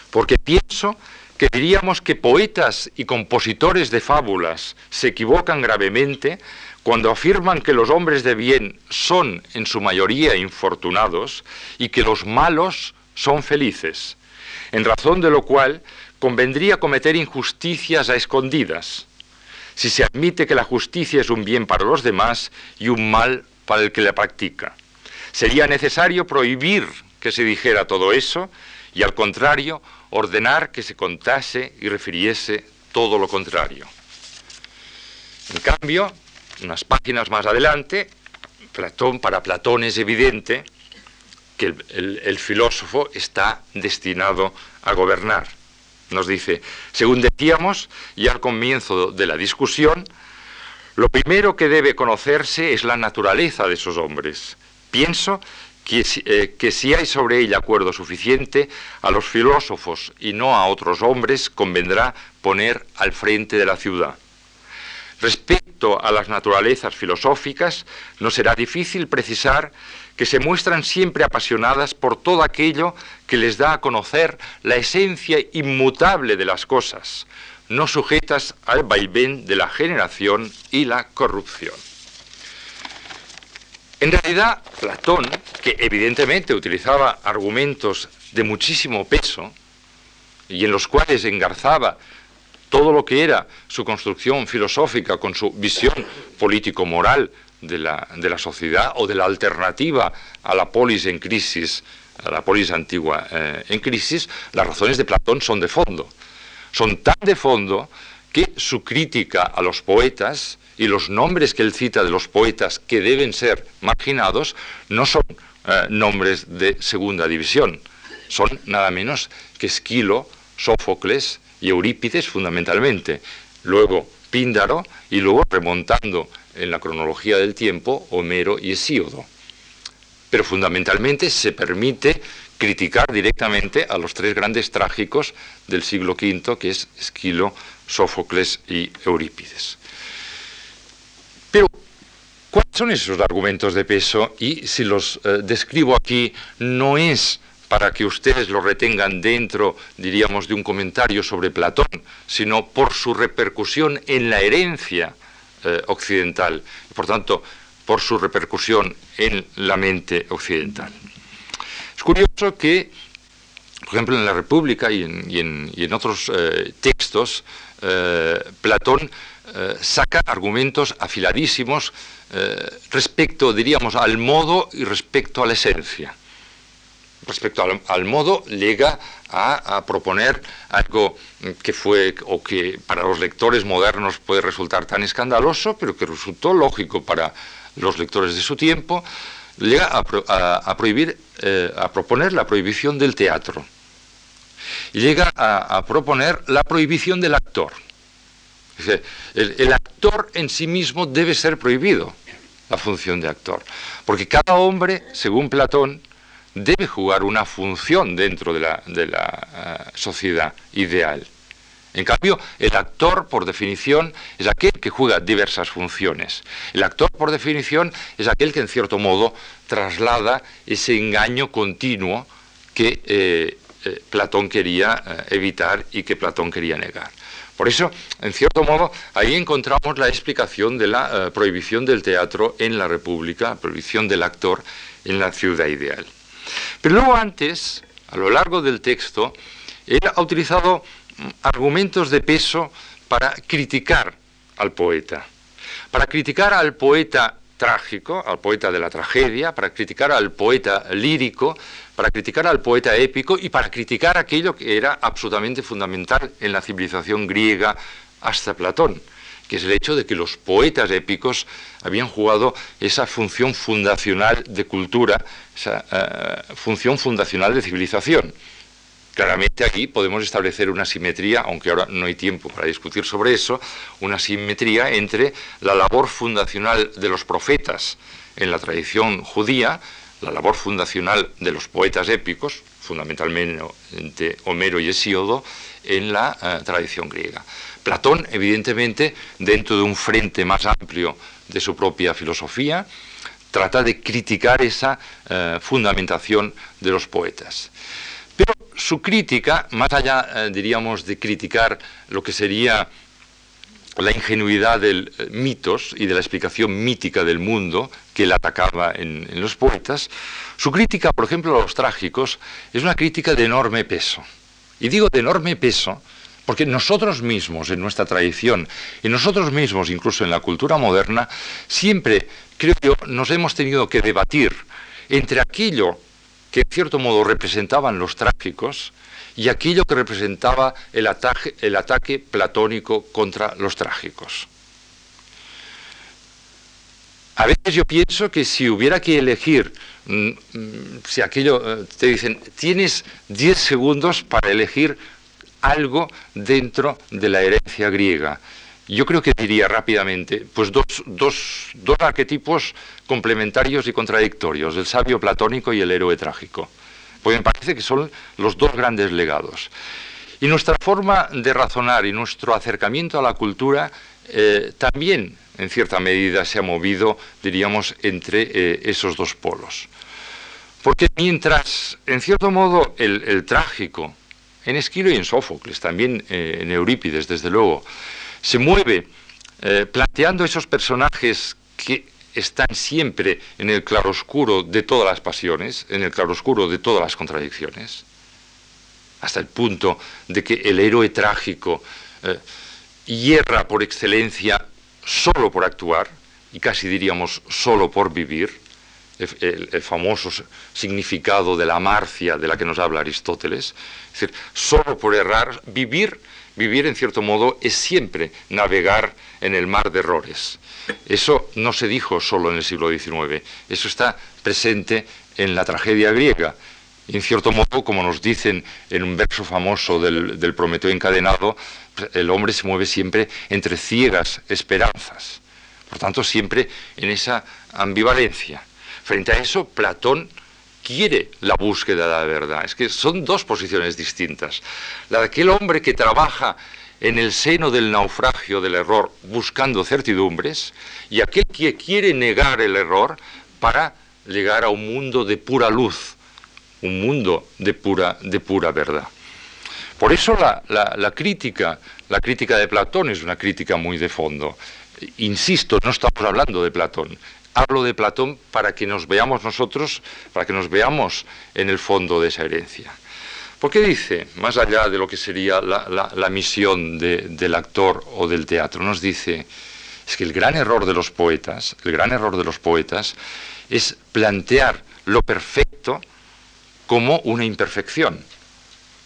porque pienso que diríamos que poetas y compositores de fábulas se equivocan gravemente cuando afirman que los hombres de bien son en su mayoría infortunados y que los malos son felices, en razón de lo cual convendría cometer injusticias a escondidas, si se admite que la justicia es un bien para los demás y un mal para el que la practica. Sería necesario prohibir que se dijera todo eso y al contrario ordenar que se contase y refiriese todo lo contrario. En cambio, unas páginas más adelante, Platón, para Platón es evidente que el, filósofo está destinado a gobernar. Nos dice, según decíamos ya al comienzo de la discusión, lo primero que debe conocerse es la naturaleza de esos hombres. Pienso eh, que, si hay sobre ella acuerdo suficiente, a los filósofos y no a otros hombres convendrá poner al frente de la ciudad. Respecto a las naturalezas filosóficas, no será difícil precisar que se muestran siempre apasionadas por todo aquello que les da a conocer la esencia inmutable de las cosas, no sujetas al vaivén de la generación y la corrupción. En realidad, Platón, que evidentemente utilizaba argumentos de muchísimo peso y en los cuales engarzaba todo lo que era su construcción filosófica con su visión político-moral de la, sociedad o de la alternativa a la polis en crisis, a la polis antigua eh, en crisis, las razones de Platón son de fondo. Son tan de fondo que su crítica a los poetas y los nombres que él cita de los poetas que deben ser marginados no son eh, nombres de segunda división, son nada menos que Esquilo, Sófocles y Eurípides fundamentalmente. Luego Píndaro y luego remontando en la cronología del tiempo Homero y Hesíodo. Pero fundamentalmente se permite criticar directamente a los tres grandes trágicos del siglo V, que es Esquilo, Sófocles y Eurípides. Pero, ¿cuáles son esos argumentos de peso? Y si los eh, describo aquí, no es para que ustedes lo retengan dentro, diríamos, de un comentario sobre Platón, sino por su repercusión en la herencia eh, occidental, por tanto, por su repercusión en la mente occidental. Es curioso que, por ejemplo, en la República y en, otros eh, textos, Platón eh, saca argumentos afiladísimos eh, respecto, diríamos, al modo y respecto a la esencia. Respecto al, modo, llega a, proponer algo que fue, o que para los lectores modernos puede resultar tan escandaloso, pero que resultó lógico para los lectores de su tiempo, llega a, prohibir, eh, a proponer la prohibición del teatro. Y llega a proponer la prohibición del actor. El, actor en sí mismo debe ser prohibido, la función de actor. Porque cada hombre, según Platón, debe jugar una función dentro de la, eh, sociedad ideal. En cambio, el actor, por definición, es aquel que juega diversas funciones. El actor, por definición, es aquel que, en cierto modo, traslada ese engaño continuo que eh, eh, Platón quería evitar y que Platón quería negar. Por eso, en cierto modo, ahí encontramos la explicación de la prohibición del teatro en la República, prohibición del actor en la ciudad ideal. Pero luego antes, a lo largo del texto, él ha utilizado mm, argumentos de peso para criticar al poeta, para criticar al poeta trágico, al poeta de la tragedia, para criticar al poeta lírico, para criticar al poeta épico y para criticar aquello que era absolutamente fundamental en la civilización griega hasta Platón, que es el hecho de que los poetas épicos habían jugado esa función fundacional de cultura, esa eh, función fundacional de civilización. Claramente aquí podemos establecer una simetría, aunque ahora no hay tiempo para discutir sobre eso, una simetría entre la labor fundacional de los profetas en la tradición judía, la labor fundacional de los poetas épicos, fundamentalmente Homero y Hesíodo, en la eh, tradición griega. Platón, evidentemente, dentro de un frente más amplio de su propia filosofía, trata de criticar esa eh, fundamentación de los poetas. Pero su crítica, más allá, eh, diríamos, de criticar lo que sería la ingenuidad de eh, mitos y de la explicación mítica del mundo que él atacaba en, en, los poetas, su crítica, por ejemplo, a los trágicos, es una crítica de enorme peso. Y digo de enorme peso porque nosotros mismos, en nuestra tradición, y nosotros mismos, incluso en la cultura moderna, siempre, creo yo, nos hemos tenido que debatir entre aquello que en cierto modo representaban los trágicos y aquello que representaba el ataque, el ataque platónico contra los trágicos. A veces yo pienso que si hubiera que elegir, mm, mm, si aquello eh, te dicen, tienes 10 segundos para elegir algo dentro de la herencia griega, yo creo que diría rápidamente, pues dos, dos, dos, arquetipos complementarios y contradictorios, el sabio platónico y el héroe trágico. Pues me parece que son los dos grandes legados. Y nuestra forma de razonar y nuestro acercamiento a la cultura eh, también, en cierta medida, se ha movido, diríamos, entre eh, esos dos polos. Porque mientras, en cierto modo, el, trágico, en Esquilo y en Sófocles, también eh, en Eurípides, desde luego, se mueve planteando esos personajes que están siempre en el claroscuro de todas las pasiones, en el claroscuro de todas las contradicciones, hasta el punto de que el héroe trágico eh, hierra por excelencia solo por actuar, y casi diríamos solo por vivir, el, el, famoso significado de la marcia de la que nos habla Aristóteles, es decir, solo por errar, vivir Vivir, en cierto modo, es siempre navegar en el mar de errores. Eso no se dijo solo en el siglo XIX, eso está presente en la tragedia griega. En cierto modo, como nos dicen en un verso famoso del, Prometeo encadenado, el hombre se mueve siempre entre ciegas esperanzas. Por tanto, siempre en esa ambivalencia. Frente a eso, Platón quiere la búsqueda de la verdad. Es que son dos posiciones distintas. La de aquel hombre que trabaja en el seno del naufragio del error buscando certidumbres y aquel que quiere negar el error para llegar a un mundo de pura luz, un mundo de pura, de pura verdad. Por eso la, la crítica, la crítica de Platón es una crítica muy de fondo. Insisto, no estamos hablando de Platón, hablo de Platón para que nos veamos nosotros, para que nos veamos en el fondo de esa herencia. ¿Por qué dice, más allá de lo que sería la, misión del actor o del teatro, nos dice, es que el gran error de los poetas, el gran error de los poetas es plantear lo perfecto como una imperfección.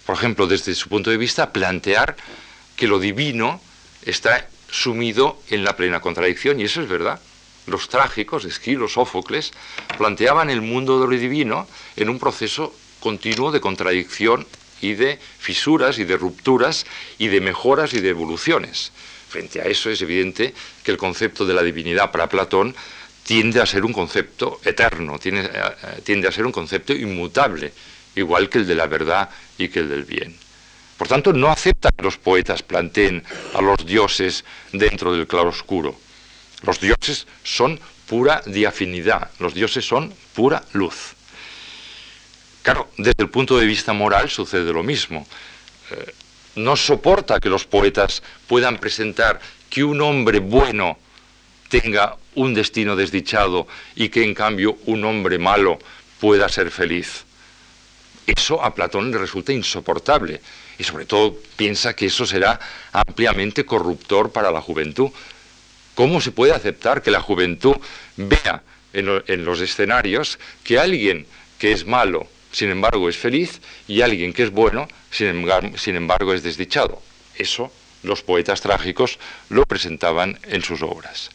Por ejemplo, desde su punto de vista, plantear que lo divino está sumido en la plena contradicción, y eso es verdad los trágicos, Esquilo, Sófocles, planteaban el mundo de lo divino en un proceso continuo de contradicción y de fisuras y de rupturas y de mejoras y de evoluciones. Frente a eso es evidente que el concepto de la divinidad para Platón tiende a ser un concepto eterno, tiende, eh, tiende a ser un concepto inmutable, igual que el de la verdad y que el del bien. Por tanto, no acepta que los poetas planteen a los dioses dentro del claroscuro los dioses son pura diafinidad, los dioses son pura luz. Claro, desde el punto de vista moral sucede lo mismo. Eh, no soporta que los poetas puedan presentar que un hombre bueno tenga un destino desdichado y que en cambio un hombre malo pueda ser feliz. Eso a Platón le resulta insoportable y sobre todo piensa que eso será ampliamente corruptor para la juventud. ¿Cómo se puede aceptar que la juventud vea en, los escenarios que alguien que es malo, sin embargo, es feliz y alguien que es bueno, sin embargo, es desdichado? Eso los poetas trágicos lo presentaban en sus obras.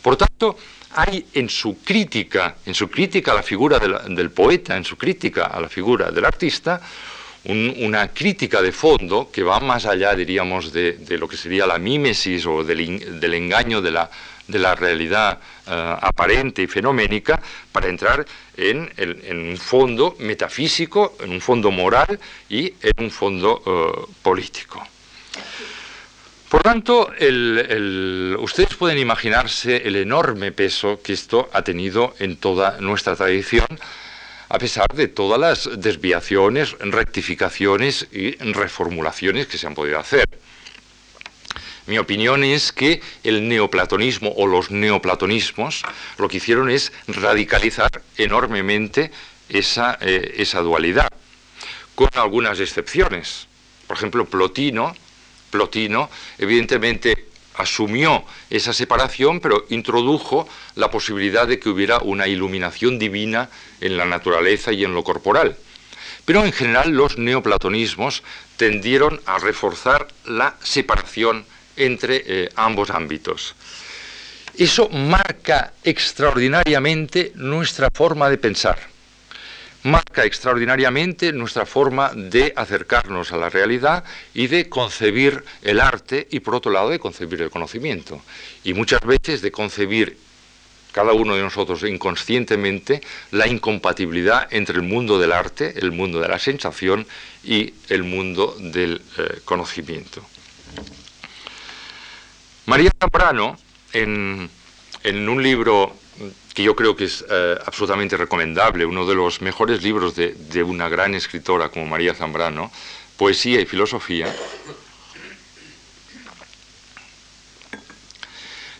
Por tanto, hay en su crítica, en su crítica a la figura del poeta, en su crítica a la figura del artista, una crítica de fondo que va más allá, diríamos, de, lo que sería la mímesis o del, engaño de la, realidad eh, aparente y fenoménica, para entrar en, un fondo metafísico, en un fondo moral y en un fondo eh, político. Por tanto, ustedes pueden imaginarse el enorme peso que esto ha tenido en toda nuestra tradición, a pesar de todas las desviaciones, rectificaciones y reformulaciones que se han podido hacer. Mi opinión es que el neoplatonismo o los neoplatonismos lo que hicieron es radicalizar enormemente esa, eh, esa dualidad, con algunas excepciones. Por ejemplo, Plotino, Plotino, evidentemente asumió esa separación, pero introdujo la posibilidad de que hubiera una iluminación divina en la naturaleza y en lo corporal. Pero en general los neoplatonismos tendieron a reforzar la separación entre eh, ambos ámbitos. Eso marca extraordinariamente nuestra forma de pensar marca extraordinariamente nuestra forma de acercarnos a la realidad y de concebir el arte y por otro lado de concebir el conocimiento. Y muchas veces de concebir cada uno de nosotros inconscientemente la incompatibilidad entre el mundo del arte, el mundo de la sensación y el mundo del eh, conocimiento. María Zambrano, en, en un libro que yo creo que es eh, absolutamente recomendable, uno de los mejores libros de, una gran escritora como María Zambrano, Poesía y Filosofía,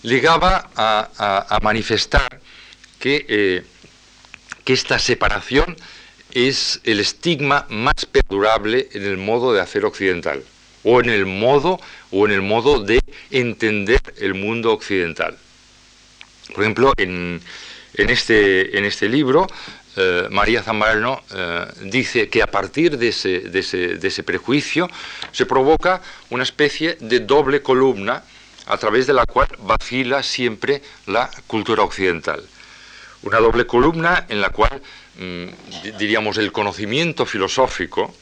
llegaba a, manifestar que, eh, que esta separación es el estigma más perdurable en el modo de hacer occidental, o en el modo, o en el modo de entender el mundo occidental. Por ejemplo, en, este, en este libro, eh, María Zambrano eh, dice que a partir de ese, prejuicio se provoca una especie de doble columna a través de la cual vacila siempre la cultura occidental. Una doble columna en la cual, mm, diríamos, el conocimiento filosófico,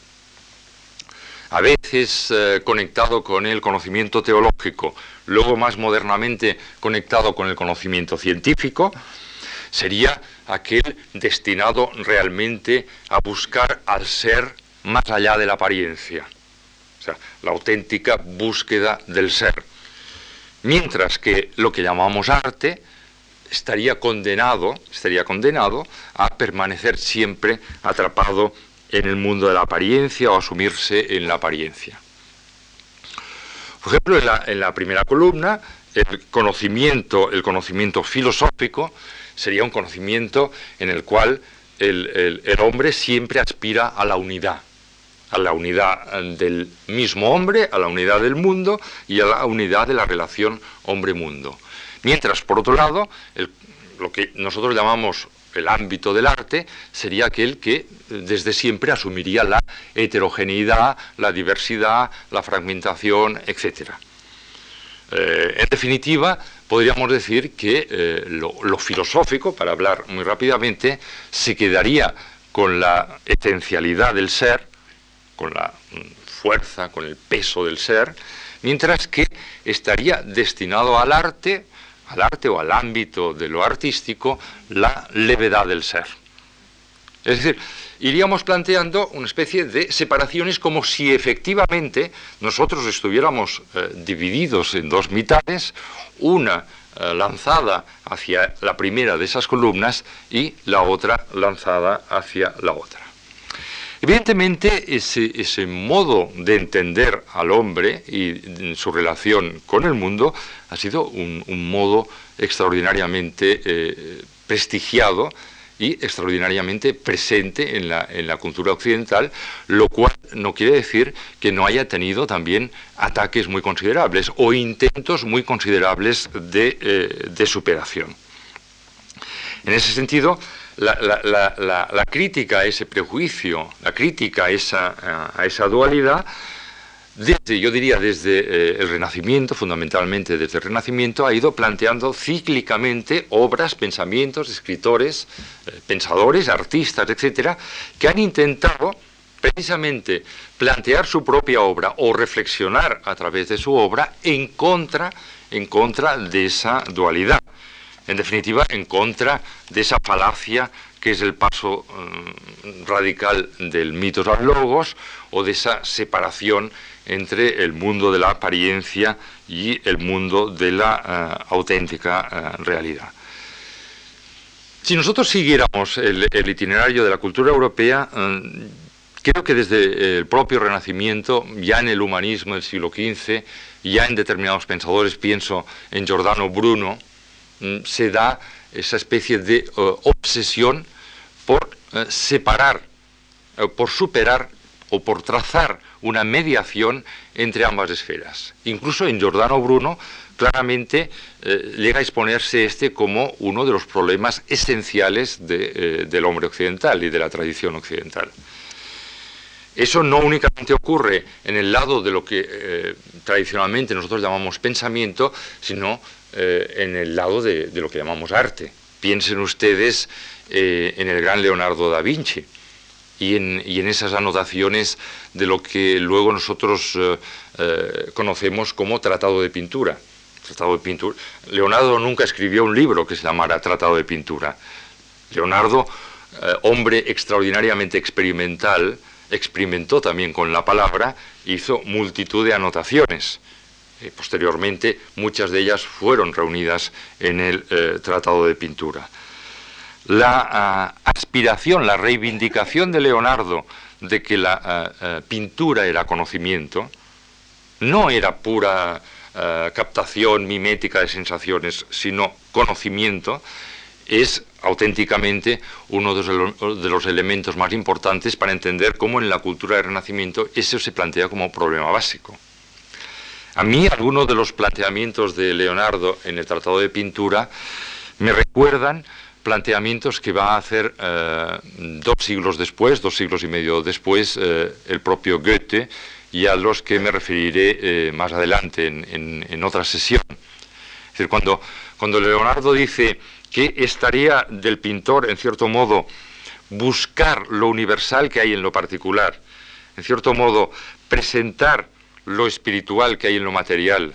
a veces eh, conectado con el conocimiento teológico, luego más modernamente conectado con el conocimiento científico, sería aquel destinado realmente a buscar al ser más allá de la apariencia, o sea, la auténtica búsqueda del ser. Mientras que lo que llamamos arte estaría condenado, estaría condenado a permanecer siempre atrapado en el mundo de la apariencia o asumirse en la apariencia. Por ejemplo, en la, primera columna, el conocimiento, el conocimiento filosófico sería un conocimiento en el cual el, hombre siempre aspira a la unidad, a la unidad del mismo hombre, a la unidad del mundo y a la unidad de la relación hombre-mundo. Mientras, por otro lado, lo que nosotros llamamos el ámbito del arte sería aquel que eh, desde siempre asumiría la heterogeneidad, la diversidad, la fragmentación, etc. Eh, en definitiva, podríamos decir que eh, lo, filosófico, para hablar muy rápidamente, se quedaría con la esencialidad del ser, con la mm, fuerza, con el peso del ser, mientras que estaría destinado al arte, al arte o al ámbito de lo artístico la levedad del ser. Es decir, iríamos planteando una especie de separaciones como si efectivamente nosotros estuviéramos eh, divididos en dos mitades, una eh, lanzada hacia la primera de esas columnas y la otra lanzada hacia la otra. Evidentemente, ese, modo de entender al hombre y su relación con el mundo ha sido un, modo extraordinariamente eh, prestigiado y extraordinariamente presente en la, cultura occidental, lo cual no quiere decir que no haya tenido también ataques muy considerables o intentos muy considerables de, eh, superación. En ese sentido, la, crítica a ese prejuicio, la crítica a esa dualidad, desde, yo diría, desde eh, el Renacimiento, fundamentalmente desde el Renacimiento, ha ido planteando cíclicamente obras, pensamientos, escritores, eh, pensadores, artistas, etcétera, que han intentado precisamente plantear su propia obra o reflexionar a través de su obra en contra, en contra de esa dualidad. En definitiva, en contra de esa falacia que es el paso mm, radical del mitos a logos o de esa separación entre el mundo de la apariencia y el mundo de la eh, auténtica eh, realidad. Si nosotros siguiéramos el, itinerario de la cultura europea, eh, creo que desde el propio Renacimiento, ya en el humanismo del siglo XV, ya en determinados pensadores, pienso en Giordano Bruno, mm, se da esa especie de obsesión por separar, por superar o por trazar una mediación entre ambas esferas. Incluso en Giordano Bruno claramente eh, llega a exponerse este como uno de los problemas esenciales eh, del hombre occidental y de la tradición occidental. Eso no únicamente ocurre en el lado de lo que eh, tradicionalmente nosotros llamamos pensamiento, sino en el lado de, lo que llamamos arte. Piensen ustedes en el gran Leonardo da Vinci y en, esas anotaciones de lo que luego nosotros eh, eh, conocemos como tratado de pintura. Tratado de pintura. Leonardo nunca escribió un libro que se llamara Tratado de Pintura. Leonardo, eh, hombre extraordinariamente experimental, experimentó también con la palabra, hizo multitud de anotaciones. posteriormente, muchas de ellas fueron reunidas en el Tratado de Pintura la ah, aspiración, la reivindicación de Leonardo de que la ah, ah, pintura era conocimiento, no era pura captación mimética de sensaciones, sino conocimiento, es auténticamente uno de los elementos más importantes para entender cómo en la cultura del Renacimiento eso se plantea como problema básico. A mí algunos de los planteamientos de Leonardo en el Tratado de Pintura me recuerdan planteamientos que va a hacer eh, dos siglos después, dos siglos y medio después, eh, el propio Goethe, y a los que me referiré eh, más adelante en, otra sesión. Es decir, cuando, cuando Leonardo dice que estaría del pintor, en cierto modo, buscar lo universal que hay en lo particular, en cierto modo, presentar lo espiritual que hay en lo material,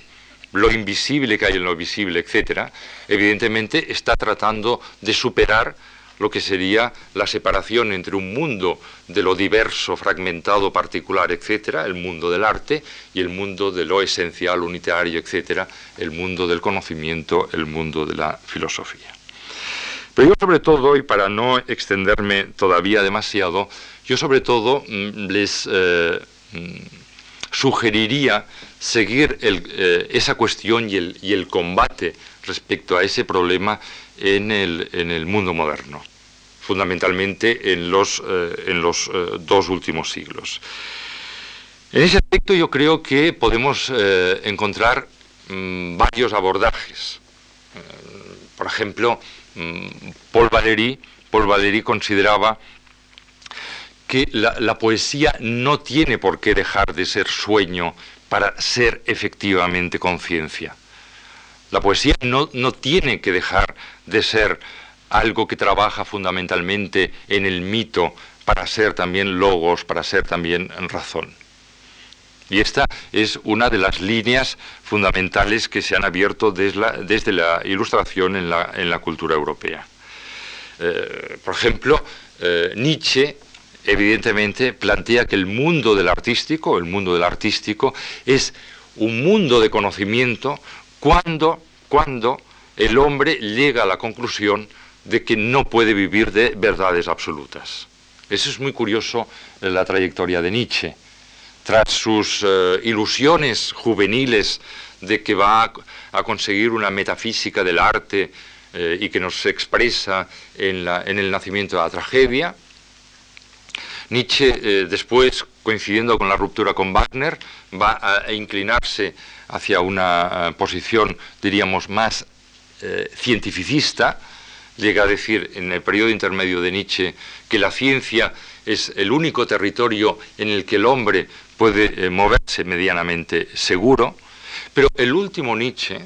lo invisible que hay en lo visible, etcétera, evidentemente está tratando de superar lo que sería la separación entre un mundo de lo diverso, fragmentado, particular, etcétera, el mundo del arte, y el mundo de lo esencial, unitario, etcétera, el mundo del conocimiento, el mundo de la filosofía. Pero yo sobre todo, y para no extenderme todavía demasiado, yo sobre todo mm, les eh, mm, sugeriría seguir eh, esa cuestión y el, combate respecto a ese problema en el, mundo moderno, fundamentalmente en los, eh, eh, dos últimos siglos. En ese aspecto yo creo que podemos encontrar mm, varios abordajes. por ejemplo, mm, Paul Valéry, Paul Valéry consideraba que la, poesía no tiene por qué dejar de ser sueño para ser efectivamente conciencia. La poesía no, no tiene que dejar de ser algo que trabaja fundamentalmente en el mito para ser también logos, para ser también razón. Y esta es una de las líneas fundamentales que se han abierto desde la, desde la ilustración en la, en la, cultura europea. Eh, por ejemplo, eh, Nietzsche evidentemente plantea que el mundo del artístico, el mundo del artístico, es un mundo de conocimiento cuando, cuando el hombre llega a la conclusión de que no puede vivir de verdades absolutas. Eso es muy curioso en la trayectoria de Nietzsche. Tras sus eh, ilusiones juveniles de que va a, conseguir una metafísica del arte eh, y que nos expresa en, el nacimiento de la tragedia, Nietzsche eh, después, coincidiendo con la ruptura con Wagner, va a inclinarse hacia una posición, diríamos, más cientificista, llega a decir en el periodo intermedio de Nietzsche que la ciencia es el único territorio en el que el hombre puede eh, moverse medianamente seguro, pero el último Nietzsche,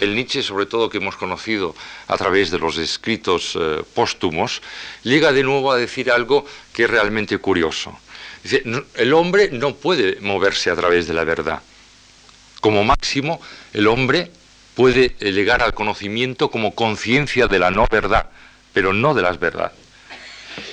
el Nietzsche sobre todo que hemos conocido a través de los escritos eh, póstumos, llega de nuevo a decir algo que es realmente curioso. Dice, el hombre no puede moverse a través de la verdad. Como máximo, el hombre puede llegar al conocimiento como conciencia de la no verdad, pero no de las verdades.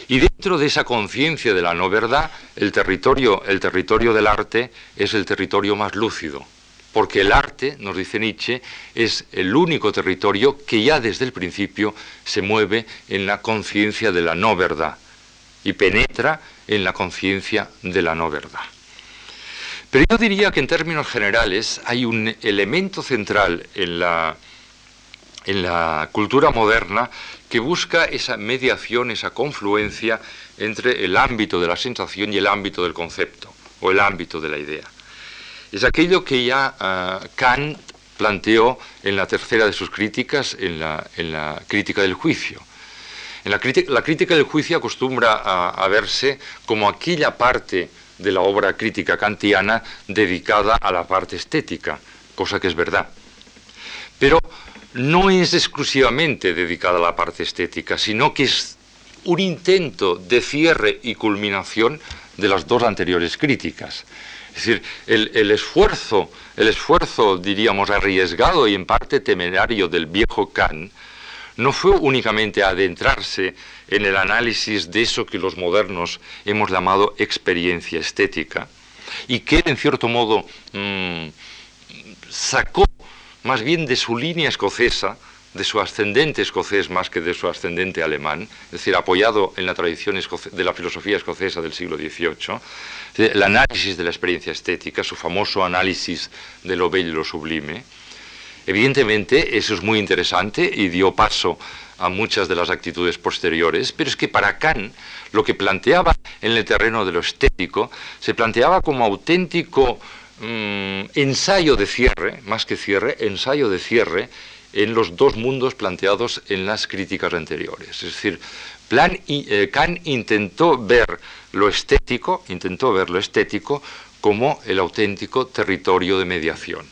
Y dentro de esa conciencia de la no verdad, el territorio, el territorio del arte es el territorio más lúcido, porque el arte, nos dice Nietzsche, es el único territorio que ya desde el principio se mueve en la conciencia de la no verdad y penetra en la conciencia de la no verdad. Pero yo diría que en términos generales hay un elemento central en la, cultura moderna que busca esa mediación, esa confluencia entre el ámbito de la sensación y el ámbito del concepto, o el ámbito de la idea. Es aquello que ya uh, Kant planteó en la tercera de sus críticas, en la, crítica del juicio. En la, la, crítica del juicio acostumbra a, a verse como aquella parte de la obra crítica kantiana dedicada a la parte estética, cosa que es verdad. Pero no es exclusivamente dedicada a la parte estética, sino que es un intento de cierre y culminación de las dos anteriores críticas. Es decir, el, esfuerzo, el esfuerzo, diríamos, arriesgado y en parte temerario del viejo Kant no fue únicamente adentrarse en el análisis de eso que los modernos hemos llamado experiencia estética, y que en cierto modo mm, sacó más bien de su línea escocesa, de su ascendente escocés más que de su ascendente alemán, es decir, apoyado en la tradición de la filosofía escocesa del siglo XVIII, el análisis de la experiencia estética, su famoso análisis de lo bello y lo sublime. Evidentemente, eso es muy interesante y dio paso a muchas de las actitudes posteriores, pero es que para Kant lo que planteaba en el terreno de lo estético se planteaba como auténtico mm, ensayo de cierre, más que cierre, ensayo de cierre en los dos mundos planteados en las críticas anteriores. Es decir, eh, Kant intentó ver lo estético, intentó ver lo estético como el auténtico territorio de mediación.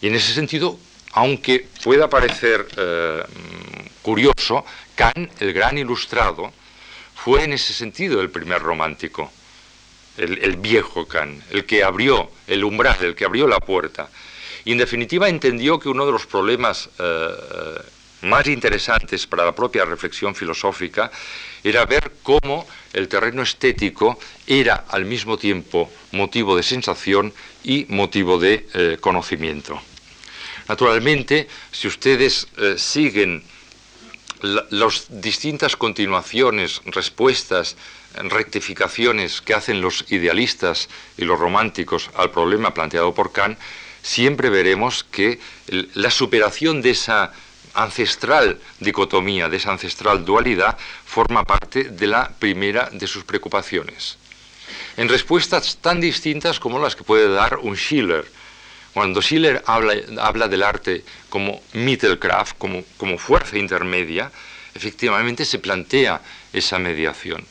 Y en ese sentido, aunque pueda parecer eh, curioso, Kant, el gran ilustrado, fue en ese sentido el primer romántico, el, viejo Kant, el que abrió el umbral, el que abrió la puerta. Y en definitiva entendió que uno de los problemas eh, más interesantes para la propia reflexión filosófica era ver cómo el terreno estético era al mismo tiempo motivo de sensación y motivo de eh, conocimiento. Naturalmente, si ustedes eh, siguen las distintas continuaciones, respuestas, rectificaciones que hacen los idealistas y los románticos al problema planteado por Kant, siempre veremos que la superación de esa ancestral dicotomía, de esa ancestral dualidad, forma parte de la primera de sus preocupaciones. En respuestas tan distintas como las que puede dar un Schiller, cuando Schiller habla, del arte como Mittelkraft, como, como fuerza intermedia, efectivamente se plantea esa mediación.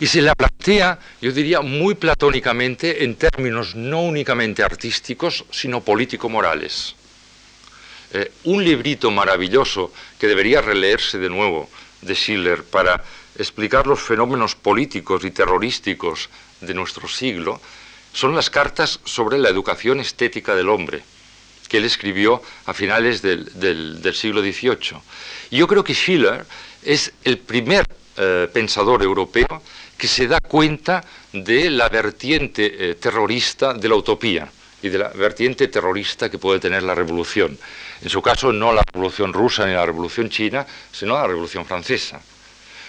Y se la plantea, yo diría, muy platónicamente en términos no únicamente artísticos, sino político-morales. Eh, un librito maravilloso que debería releerse de nuevo de Schiller para explicar los fenómenos políticos y terrorísticos de nuestro siglo son las cartas sobre la educación estética del hombre, que él escribió a finales del, siglo XVIII. Yo creo que Schiller es el primer eh, pensador europeo que se da cuenta de la vertiente eh, terrorista de la utopía y de la vertiente terrorista que puede tener la revolución. En su caso, no la revolución rusa ni la revolución china, sino la revolución francesa.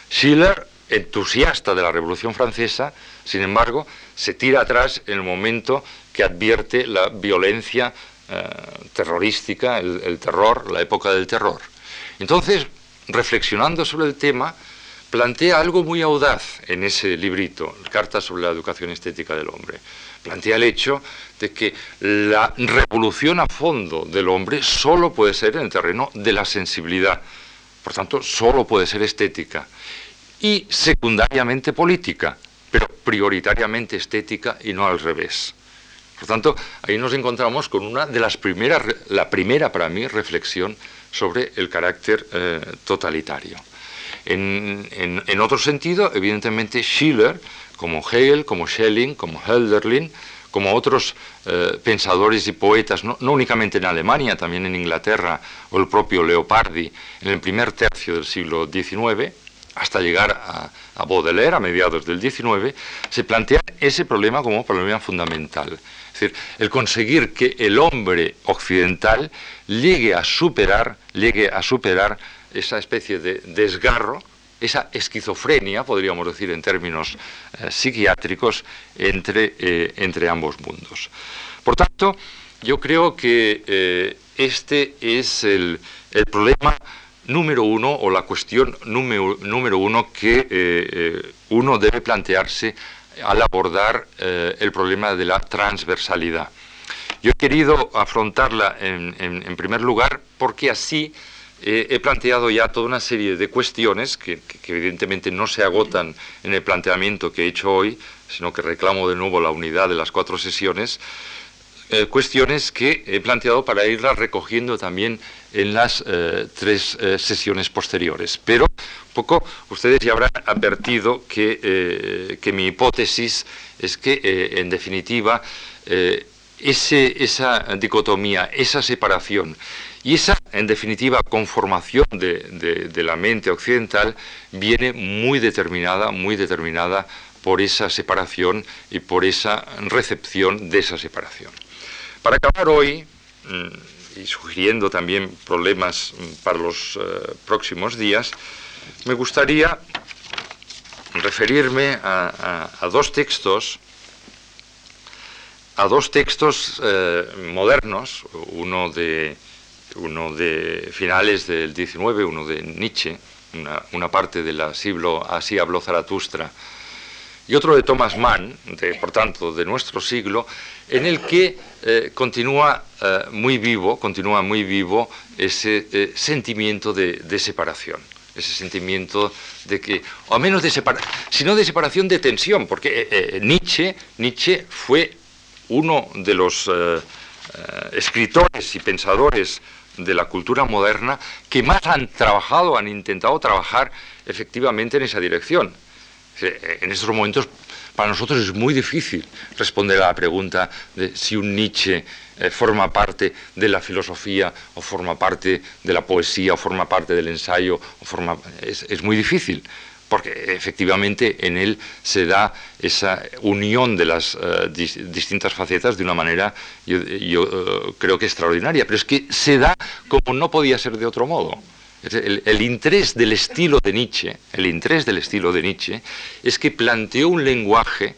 Schiller entusiasta de la Revolución Francesa, sin embargo, se tira atrás en el momento que advierte la violencia eh, terrorística, el, terror, la época del terror. Entonces, reflexionando sobre el tema, plantea algo muy audaz en ese librito, Carta sobre la educación estética del hombre. Plantea el hecho de que la revolución a fondo del hombre solo puede ser en el terreno de la sensibilidad, por tanto, solo puede ser estética y secundariamente política, pero prioritariamente estética y no al revés. Por tanto, ahí nos encontramos con una de las primeras, la primera para mí, reflexión sobre el carácter eh, totalitario. En, otro sentido, evidentemente, Schiller, como Hegel, como Schelling, como Hölderlin, como otros eh, pensadores y poetas, no, únicamente en Alemania, también en Inglaterra, o el propio Leopardi, en el primer tercio del siglo XIX, hasta llegar a, a Baudelaire a mediados del XIX, se plantea ese problema como problema fundamental. Es decir, el conseguir que el hombre occidental llegue a superar, llegue a superar esa especie de desgarro, esa esquizofrenia, podríamos decir en términos eh, psiquiátricos, entre, eh, entre ambos mundos. Por tanto, yo creo que eh, este es el, problema número uno o la cuestión número, número uno que uno debe plantearse al abordar el problema de la transversalidad. Yo he querido afrontarla en, primer lugar porque así eh, he planteado ya toda una serie de cuestiones que, evidentemente no se agotan en el planteamiento que he hecho hoy, sino que reclamo de nuevo la unidad de las cuatro sesiones, eh, cuestiones que he planteado para irlas recogiendo también en las tres sesiones posteriores. Pero poco ustedes ya habrán advertido que, eh, mi hipótesis es que, eh, en definitiva, eh, esa dicotomía, esa separación y esa, en definitiva, conformación de, la mente occidental viene muy determinada, muy determinada por esa separación y por esa recepción de esa separación. Para acabar hoy, mm, y sugiriendo también problemas mm, para los próximos días, me gustaría referirme a, dos textos, a dos textos eh, modernos, uno de, uno de finales del XIX, uno de Nietzsche, una, parte del siglo Así habló Zaratustra, y otro de Thomas Mann, por tanto, de nuestro siglo, en el que eh, continúa eh, muy vivo, continúa muy vivo ese sentimiento de separación ese sentimiento de que, o menos de separación, sino de separación de tensión, porque eh, eh, Nietzsche, Nietzsche fue uno de los eh, escritores y pensadores de la cultura moderna que más han trabajado, han intentado trabajar efectivamente en esa dirección. En estos momentos para nosotros es muy difícil responder a la pregunta de si un Nietzsche eh, forma parte de la filosofía o forma parte de la poesía o forma parte del ensayo. O forma, es, muy difícil porque efectivamente en él se da esa unión de las eh, distintas facetas de una manera, yo, eh, creo que extraordinaria, pero es que se da como no podía ser de otro modo. El, interés del estilo de Nietzsche, el interés del estilo de Nietzsche, es que planteó un lenguaje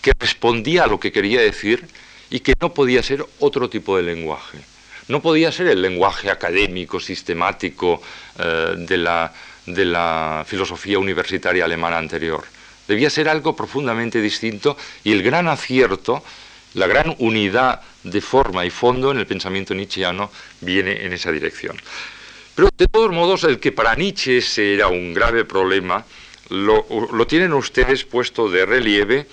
que respondía a lo que quería decir y que no podía ser otro tipo de lenguaje. No podía ser el lenguaje académico, sistemático eh, de, la, de la filosofía universitaria alemana anterior. Debía ser algo profundamente distinto y el gran acierto, la gran unidad de forma y fondo en el pensamiento nietzscheano viene en esa dirección. Pero de todos modos, el que para Nietzsche ese era un grave problema, lo, lo tienen ustedes puesto de relieve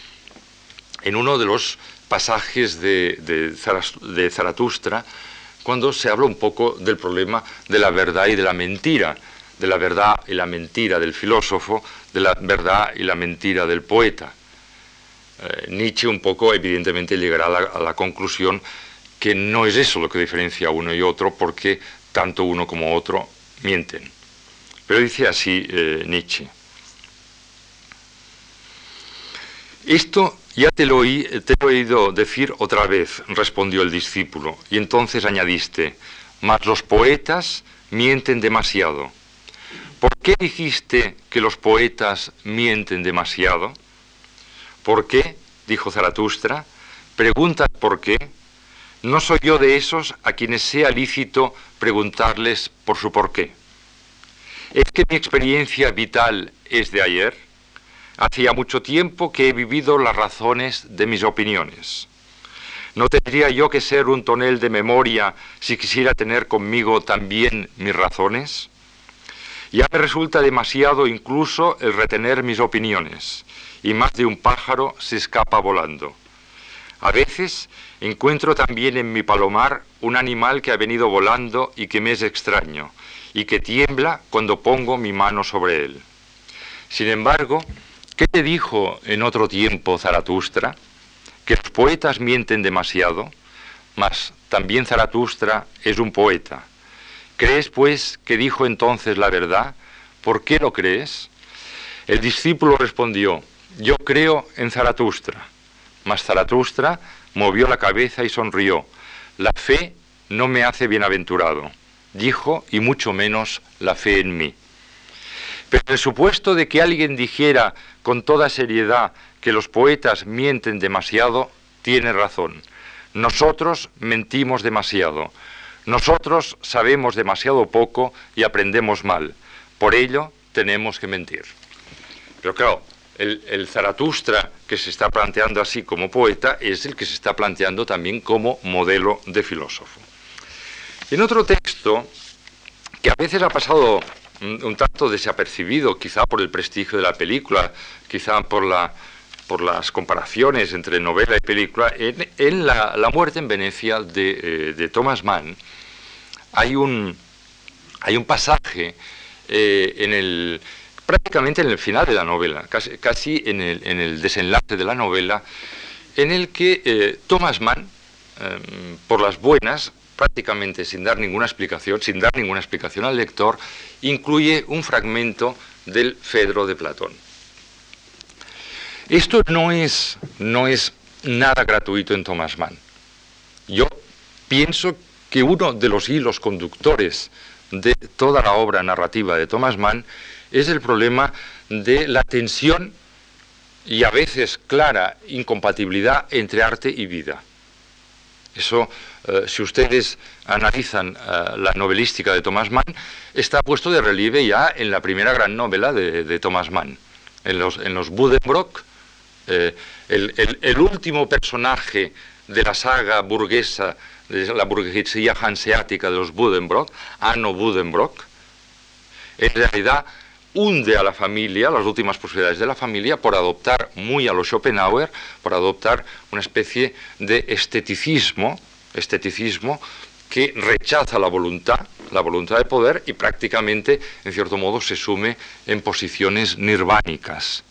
en uno de los pasajes de, de, Zaratustra cuando se habla un poco del problema de la verdad y de la mentira, de la verdad y la mentira del filósofo, de la verdad y la mentira del poeta. Eh, Nietzsche un poco evidentemente llegará a la, conclusión que no es eso lo que diferencia uno y otro, porque tanto uno como otro mienten. Pero dice así eh, Nietzsche. Esto ya te lo, te he oído decir otra vez, respondió el discípulo, y entonces añadiste, mas los poetas mienten demasiado. ¿Por qué dijiste que los poetas mienten demasiado? ¿Por qué? dijo Zaratustra, preguntas por qué. No soy yo de esos a quienes sea lícito preguntarles por su por qué. ¿Es que mi experiencia vital es de ayer? Hacía mucho tiempo que he vivido las razones de mis opiniones. ¿No tendría yo que ser un tonel de memoria si quisiera tener conmigo también mis razones? Ya me resulta demasiado incluso el retener mis opiniones, y más de un pájaro se escapa volando. A veces encuentro también en mi palomar un animal que ha venido volando y que me es extraño, y que tiembla cuando pongo mi mano sobre él. Sin embargo, ¿qué te dijo en otro tiempo Zaratustra? Que los poetas mienten demasiado, mas también Zaratustra es un poeta. ¿Crees, pues, que dijo entonces la verdad? ¿Por qué lo crees? El discípulo respondió, yo creo en Zaratustra. Mas Zaratustra movió la cabeza y sonrió. La fe no me hace bienaventurado, dijo, y mucho menos la fe en mí. Pero el supuesto de que alguien dijera con toda seriedad que los poetas mienten demasiado, tiene razón. Nosotros mentimos demasiado. Nosotros sabemos demasiado poco y aprendemos mal. Por ello tenemos que mentir. Pero claro, el, Zaratustra que se está planteando así como poeta es el que se está planteando también como modelo de filósofo. En otro texto, que a veces ha pasado un, tanto desapercibido, quizá por el prestigio de la película, quizá por, la, por las comparaciones entre novela y película, en, la, muerte en Venecia de, eh, Thomas Mann hay un, hay un pasaje eh, en el prácticamente en el final de la novela, casi, en, el, desenlace de la novela, en el que eh, Thomas Mann, em, por las buenas, prácticamente sin dar ninguna explicación, sin dar ninguna explicación al lector, incluye un fragmento del Fedro de Platón. Esto no es, no es nada gratuito en Thomas Mann. Yo pienso que uno de los hilos conductores de toda la obra narrativa de Thomas Mann es el problema de la tensión y a veces clara incompatibilidad entre arte y vida. Eso, eh, si ustedes analizan eh, la novelística de Thomas Mann, está puesto de relieve ya en la primera gran novela de, Thomas Mann. En los, en los Buddenbrock, eh, el, último personaje de la saga burguesa, la burguesía hanseática de los Buddenbrock, Anno Buddenbrock, en realidad hunde a la familia, las últimas posibilidades de la familia, por adoptar muy a lo Schopenhauer, por adoptar una especie de esteticismo, esteticismo que rechaza la voluntad, la voluntad de poder y prácticamente, en cierto modo, se sume en posiciones nirvánicas.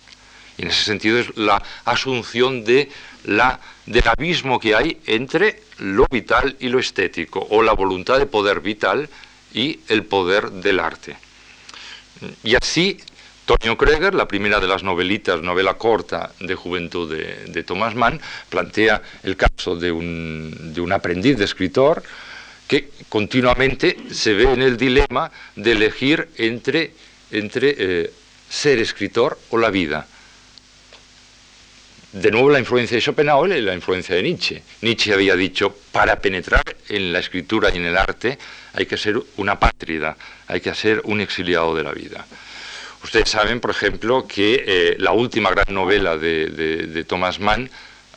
Y en ese sentido es la asunción de la, del abismo que hay entre lo vital y lo estético, o la voluntad de poder vital y el poder del arte. Y así, Tonio Kreger, la primera de las novelitas, novela corta de juventud de, Thomas Mann, plantea el caso de un, aprendiz de escritor que continuamente se ve en el dilema de elegir entre, eh, ser escritor o la vida. De nuevo la influencia de Schopenhauer y la influencia de Nietzsche. Nietzsche había dicho, para penetrar en la escritura y en el arte hay que ser una pátrida, hay que ser un exiliado de la vida. Ustedes saben, por ejemplo, que eh, la última gran novela de, Thomas Mann,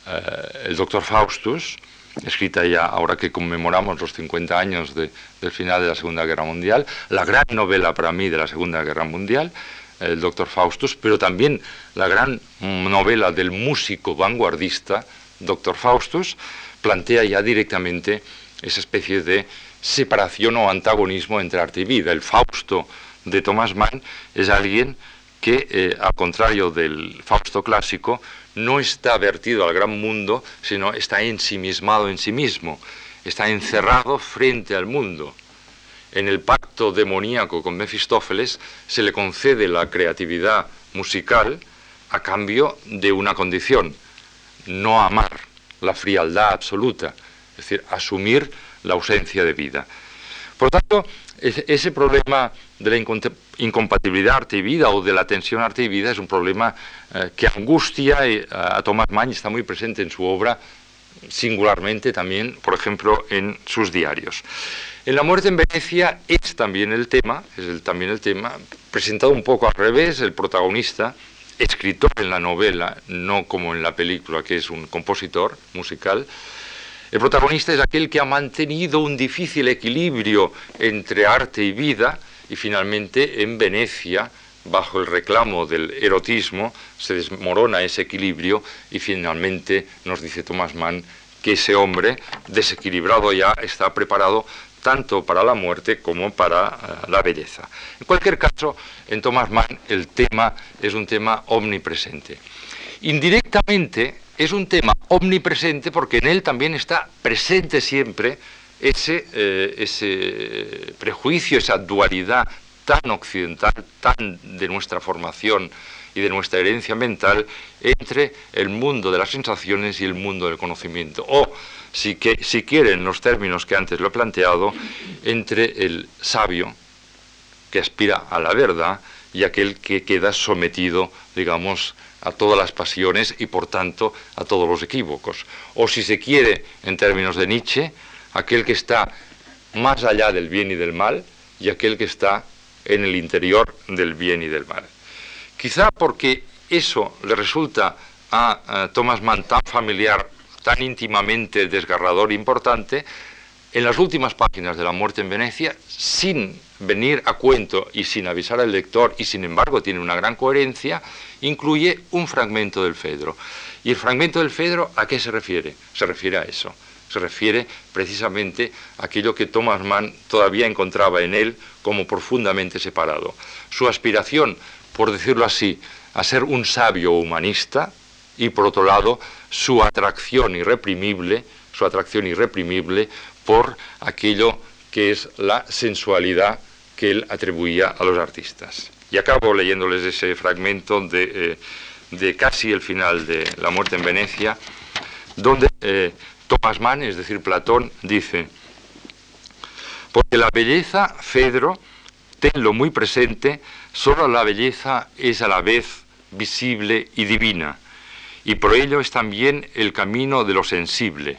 eh, El Doctor Faustus, escrita ya ahora que conmemoramos los 50 años del final de la Segunda Guerra Mundial, la gran novela para mí de la Segunda Guerra Mundial, el Doctor Faustus, pero también la gran novela del músico vanguardista, Doctor Faustus, plantea ya directamente esa especie de separación o antagonismo entre arte y vida. El Fausto de Thomas Mann es alguien que, eh, al contrario del Fausto clásico, no está vertido al gran mundo, sino está ensimismado en sí mismo, está encerrado frente al mundo. En el pacto demoníaco con Mefistófeles se le concede la creatividad musical a cambio de una condición, no amar la frialdad absoluta, es decir, asumir la ausencia de vida. Por tanto, ese problema de la incompatibilidad arte y vida o de la tensión arte y vida es un problema eh, que angustia a Tomás Mann y está muy presente en su obra, singularmente también, por ejemplo, en sus diarios. En La muerte en Venecia es también el tema, es también el tema, presentado un poco al revés, el protagonista, escritor en la novela, no como en la película, que es un compositor musical, el protagonista es aquel que ha mantenido un difícil equilibrio entre arte y vida y finalmente en Venecia, bajo el reclamo del erotismo, se desmorona ese equilibrio y finalmente nos dice Thomas Mann que ese hombre desequilibrado ya está preparado tanto para la muerte como para eh, la belleza. En cualquier caso, en Thomas Mann el tema es un tema omnipresente. Indirectamente, es un tema omnipresente porque en él también está presente siempre ese, eh, ese prejuicio, esa dualidad tan occidental, tan de nuestra formación y de nuestra herencia mental entre el mundo de las sensaciones y el mundo del conocimiento. Si, que, si quieren los términos que antes lo he planteado, entre el sabio, que aspira a la verdad, y aquel que queda sometido, digamos, a todas las pasiones y por tanto a todos los equívocos. O si se quiere, en términos de Nietzsche, aquel que está más allá del bien y del mal y aquel que está en el interior del bien y del mal. Quizá porque eso le resulta a, Thomas Mann tan familiar, tan íntimamente desgarrador e importante, en las últimas páginas de La muerte en Venecia, sin venir a cuento y sin avisar al lector, y sin embargo tiene una gran coherencia, incluye un fragmento del Fedro. ¿Y el fragmento del Fedro a qué se refiere? Se refiere a eso. Se refiere precisamente a aquello que Thomas Mann todavía encontraba en él como profundamente separado. Su aspiración, por decirlo así, a ser un sabio humanista y por otro lado su atracción irreprimible, su atracción irreprimible por aquello que es la sensualidad que él atribuía a los artistas. Y acabo leyéndoles ese fragmento de, eh, casi el final de La muerte en Venecia, donde eh, Thomas Mann, es decir, Platón, dice, porque la belleza, Fedro, tenlo muy presente, solo la belleza es a la vez visible y divina, y por ello es también el camino de lo sensible.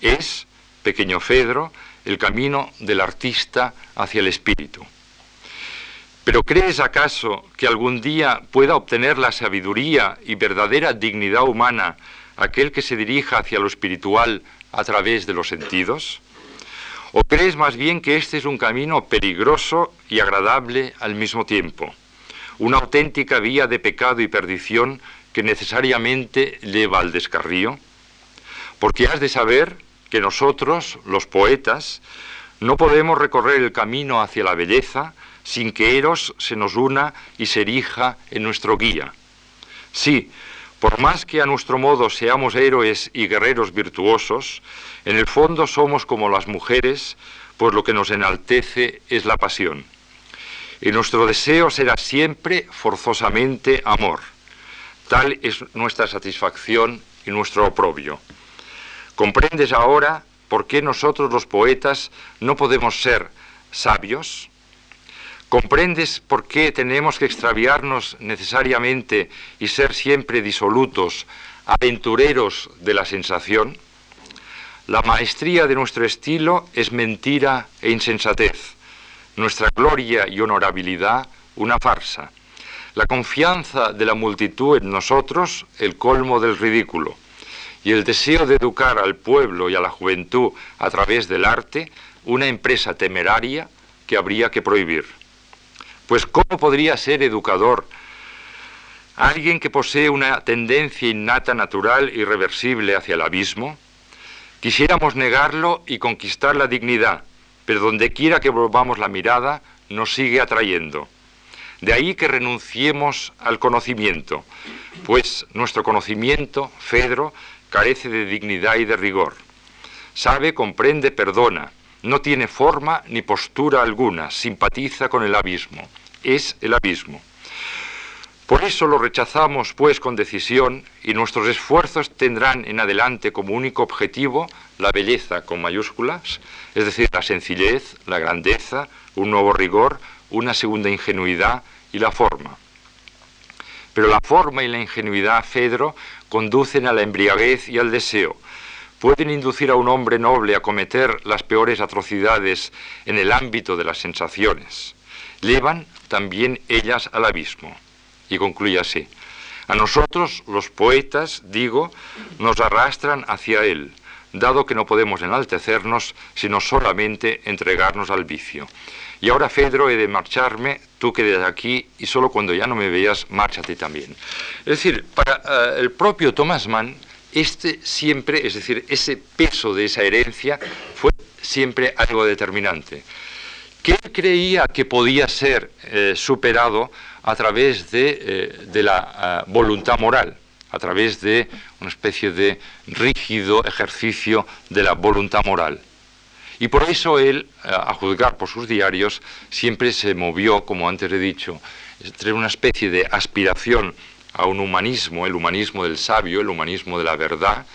Es, pequeño Fedro, el camino del artista hacia el espíritu. ¿Pero crees acaso que algún día pueda obtener la sabiduría y verdadera dignidad humana aquel que se dirija hacia lo espiritual a través de los sentidos? ¿O crees más bien que este es un camino peligroso y agradable al mismo tiempo? Una auténtica vía de pecado y perdición que necesariamente lleva al descarrío? Porque has de saber que nosotros, los poetas, no podemos recorrer el camino hacia la belleza sin que Eros se nos una y se erija en nuestro guía. Sí, por más que a nuestro modo seamos héroes y guerreros virtuosos, en el fondo somos como las mujeres, pues lo que nos enaltece es la pasión. Y nuestro deseo será siempre forzosamente amor. Tal es nuestra satisfacción y nuestro oprobio. ¿Comprendes ahora por qué nosotros los poetas no podemos ser sabios? ¿Comprendes por qué tenemos que extraviarnos necesariamente y ser siempre disolutos, aventureros de la sensación? La maestría de nuestro estilo es mentira e insensatez, nuestra gloria y honorabilidad una farsa, la confianza de la multitud en nosotros el colmo del ridículo, y el deseo de educar al pueblo y a la juventud a través del arte una empresa temeraria que habría que prohibir. Pues ¿cómo podría ser educador alguien que posee una tendencia innata, natural, irreversible hacia el abismo? Quisiéramos negarlo y conquistar la dignidad, pero donde quiera que volvamos la mirada, nos sigue atrayendo. De ahí que renunciemos al conocimiento, pues nuestro conocimiento, Fedro, carece de dignidad y de rigor. Sabe, comprende, perdona, no tiene forma ni postura alguna, simpatiza con el abismo. Es el abismo. Por eso lo rechazamos, pues, con decisión y nuestros esfuerzos tendrán en adelante como único objetivo la belleza con mayúsculas, es decir, la sencillez, la grandeza, un nuevo rigor, una segunda ingenuidad y la forma. Pero la forma y la ingenuidad, Fedro, conducen a la embriaguez y al deseo. Pueden inducir a un hombre noble a cometer las peores atrocidades en el ámbito de las sensaciones. Llevan también ellas al abismo. Y concluye así. A nosotros, los poetas, digo, nos arrastran hacia él, dado que no podemos enaltecernos, sino solamente entregarnos al vicio. Y ahora, Fedro, he de marcharme, tú quedes aquí y solo cuando ya no me veas, márchate también. Es decir, para eh, el propio Thomas Mann, este siempre, es decir, ese peso de esa herencia fue siempre algo determinante. Que creía que podía ser eh, superado a través de, eh, la eh, voluntad moral, a través de una especie de rígido ejercicio de la voluntad moral. Y por eso él, eh, a juzgar por sus diarios, siempre se movió, como antes he dicho, entre una especie de aspiración a un humanismo, el humanismo del sabio, el humanismo de la verdad,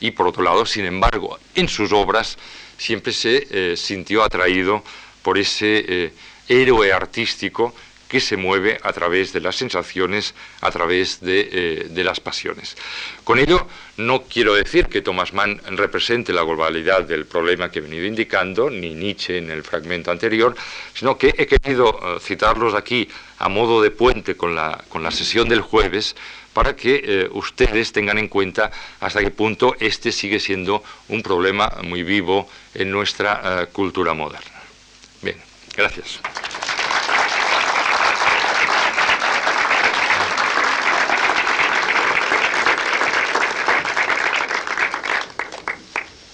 y por otro lado, sin embargo, en sus obras siempre se sintió atraído por ese héroe artístico que se mueve a través de las sensaciones, a través eh, de, las pasiones. Con ello, no quiero decir que Thomas Mann represente la globalidad del problema que he venido indicando, ni Nietzsche en el fragmento anterior, sino que he querido eh, citarlos aquí a modo de puente con la, con la sesión del jueves para que eh, ustedes tengan en cuenta hasta qué punto este sigue siendo un problema muy vivo en nuestra cultura moderna. Bien, gracias.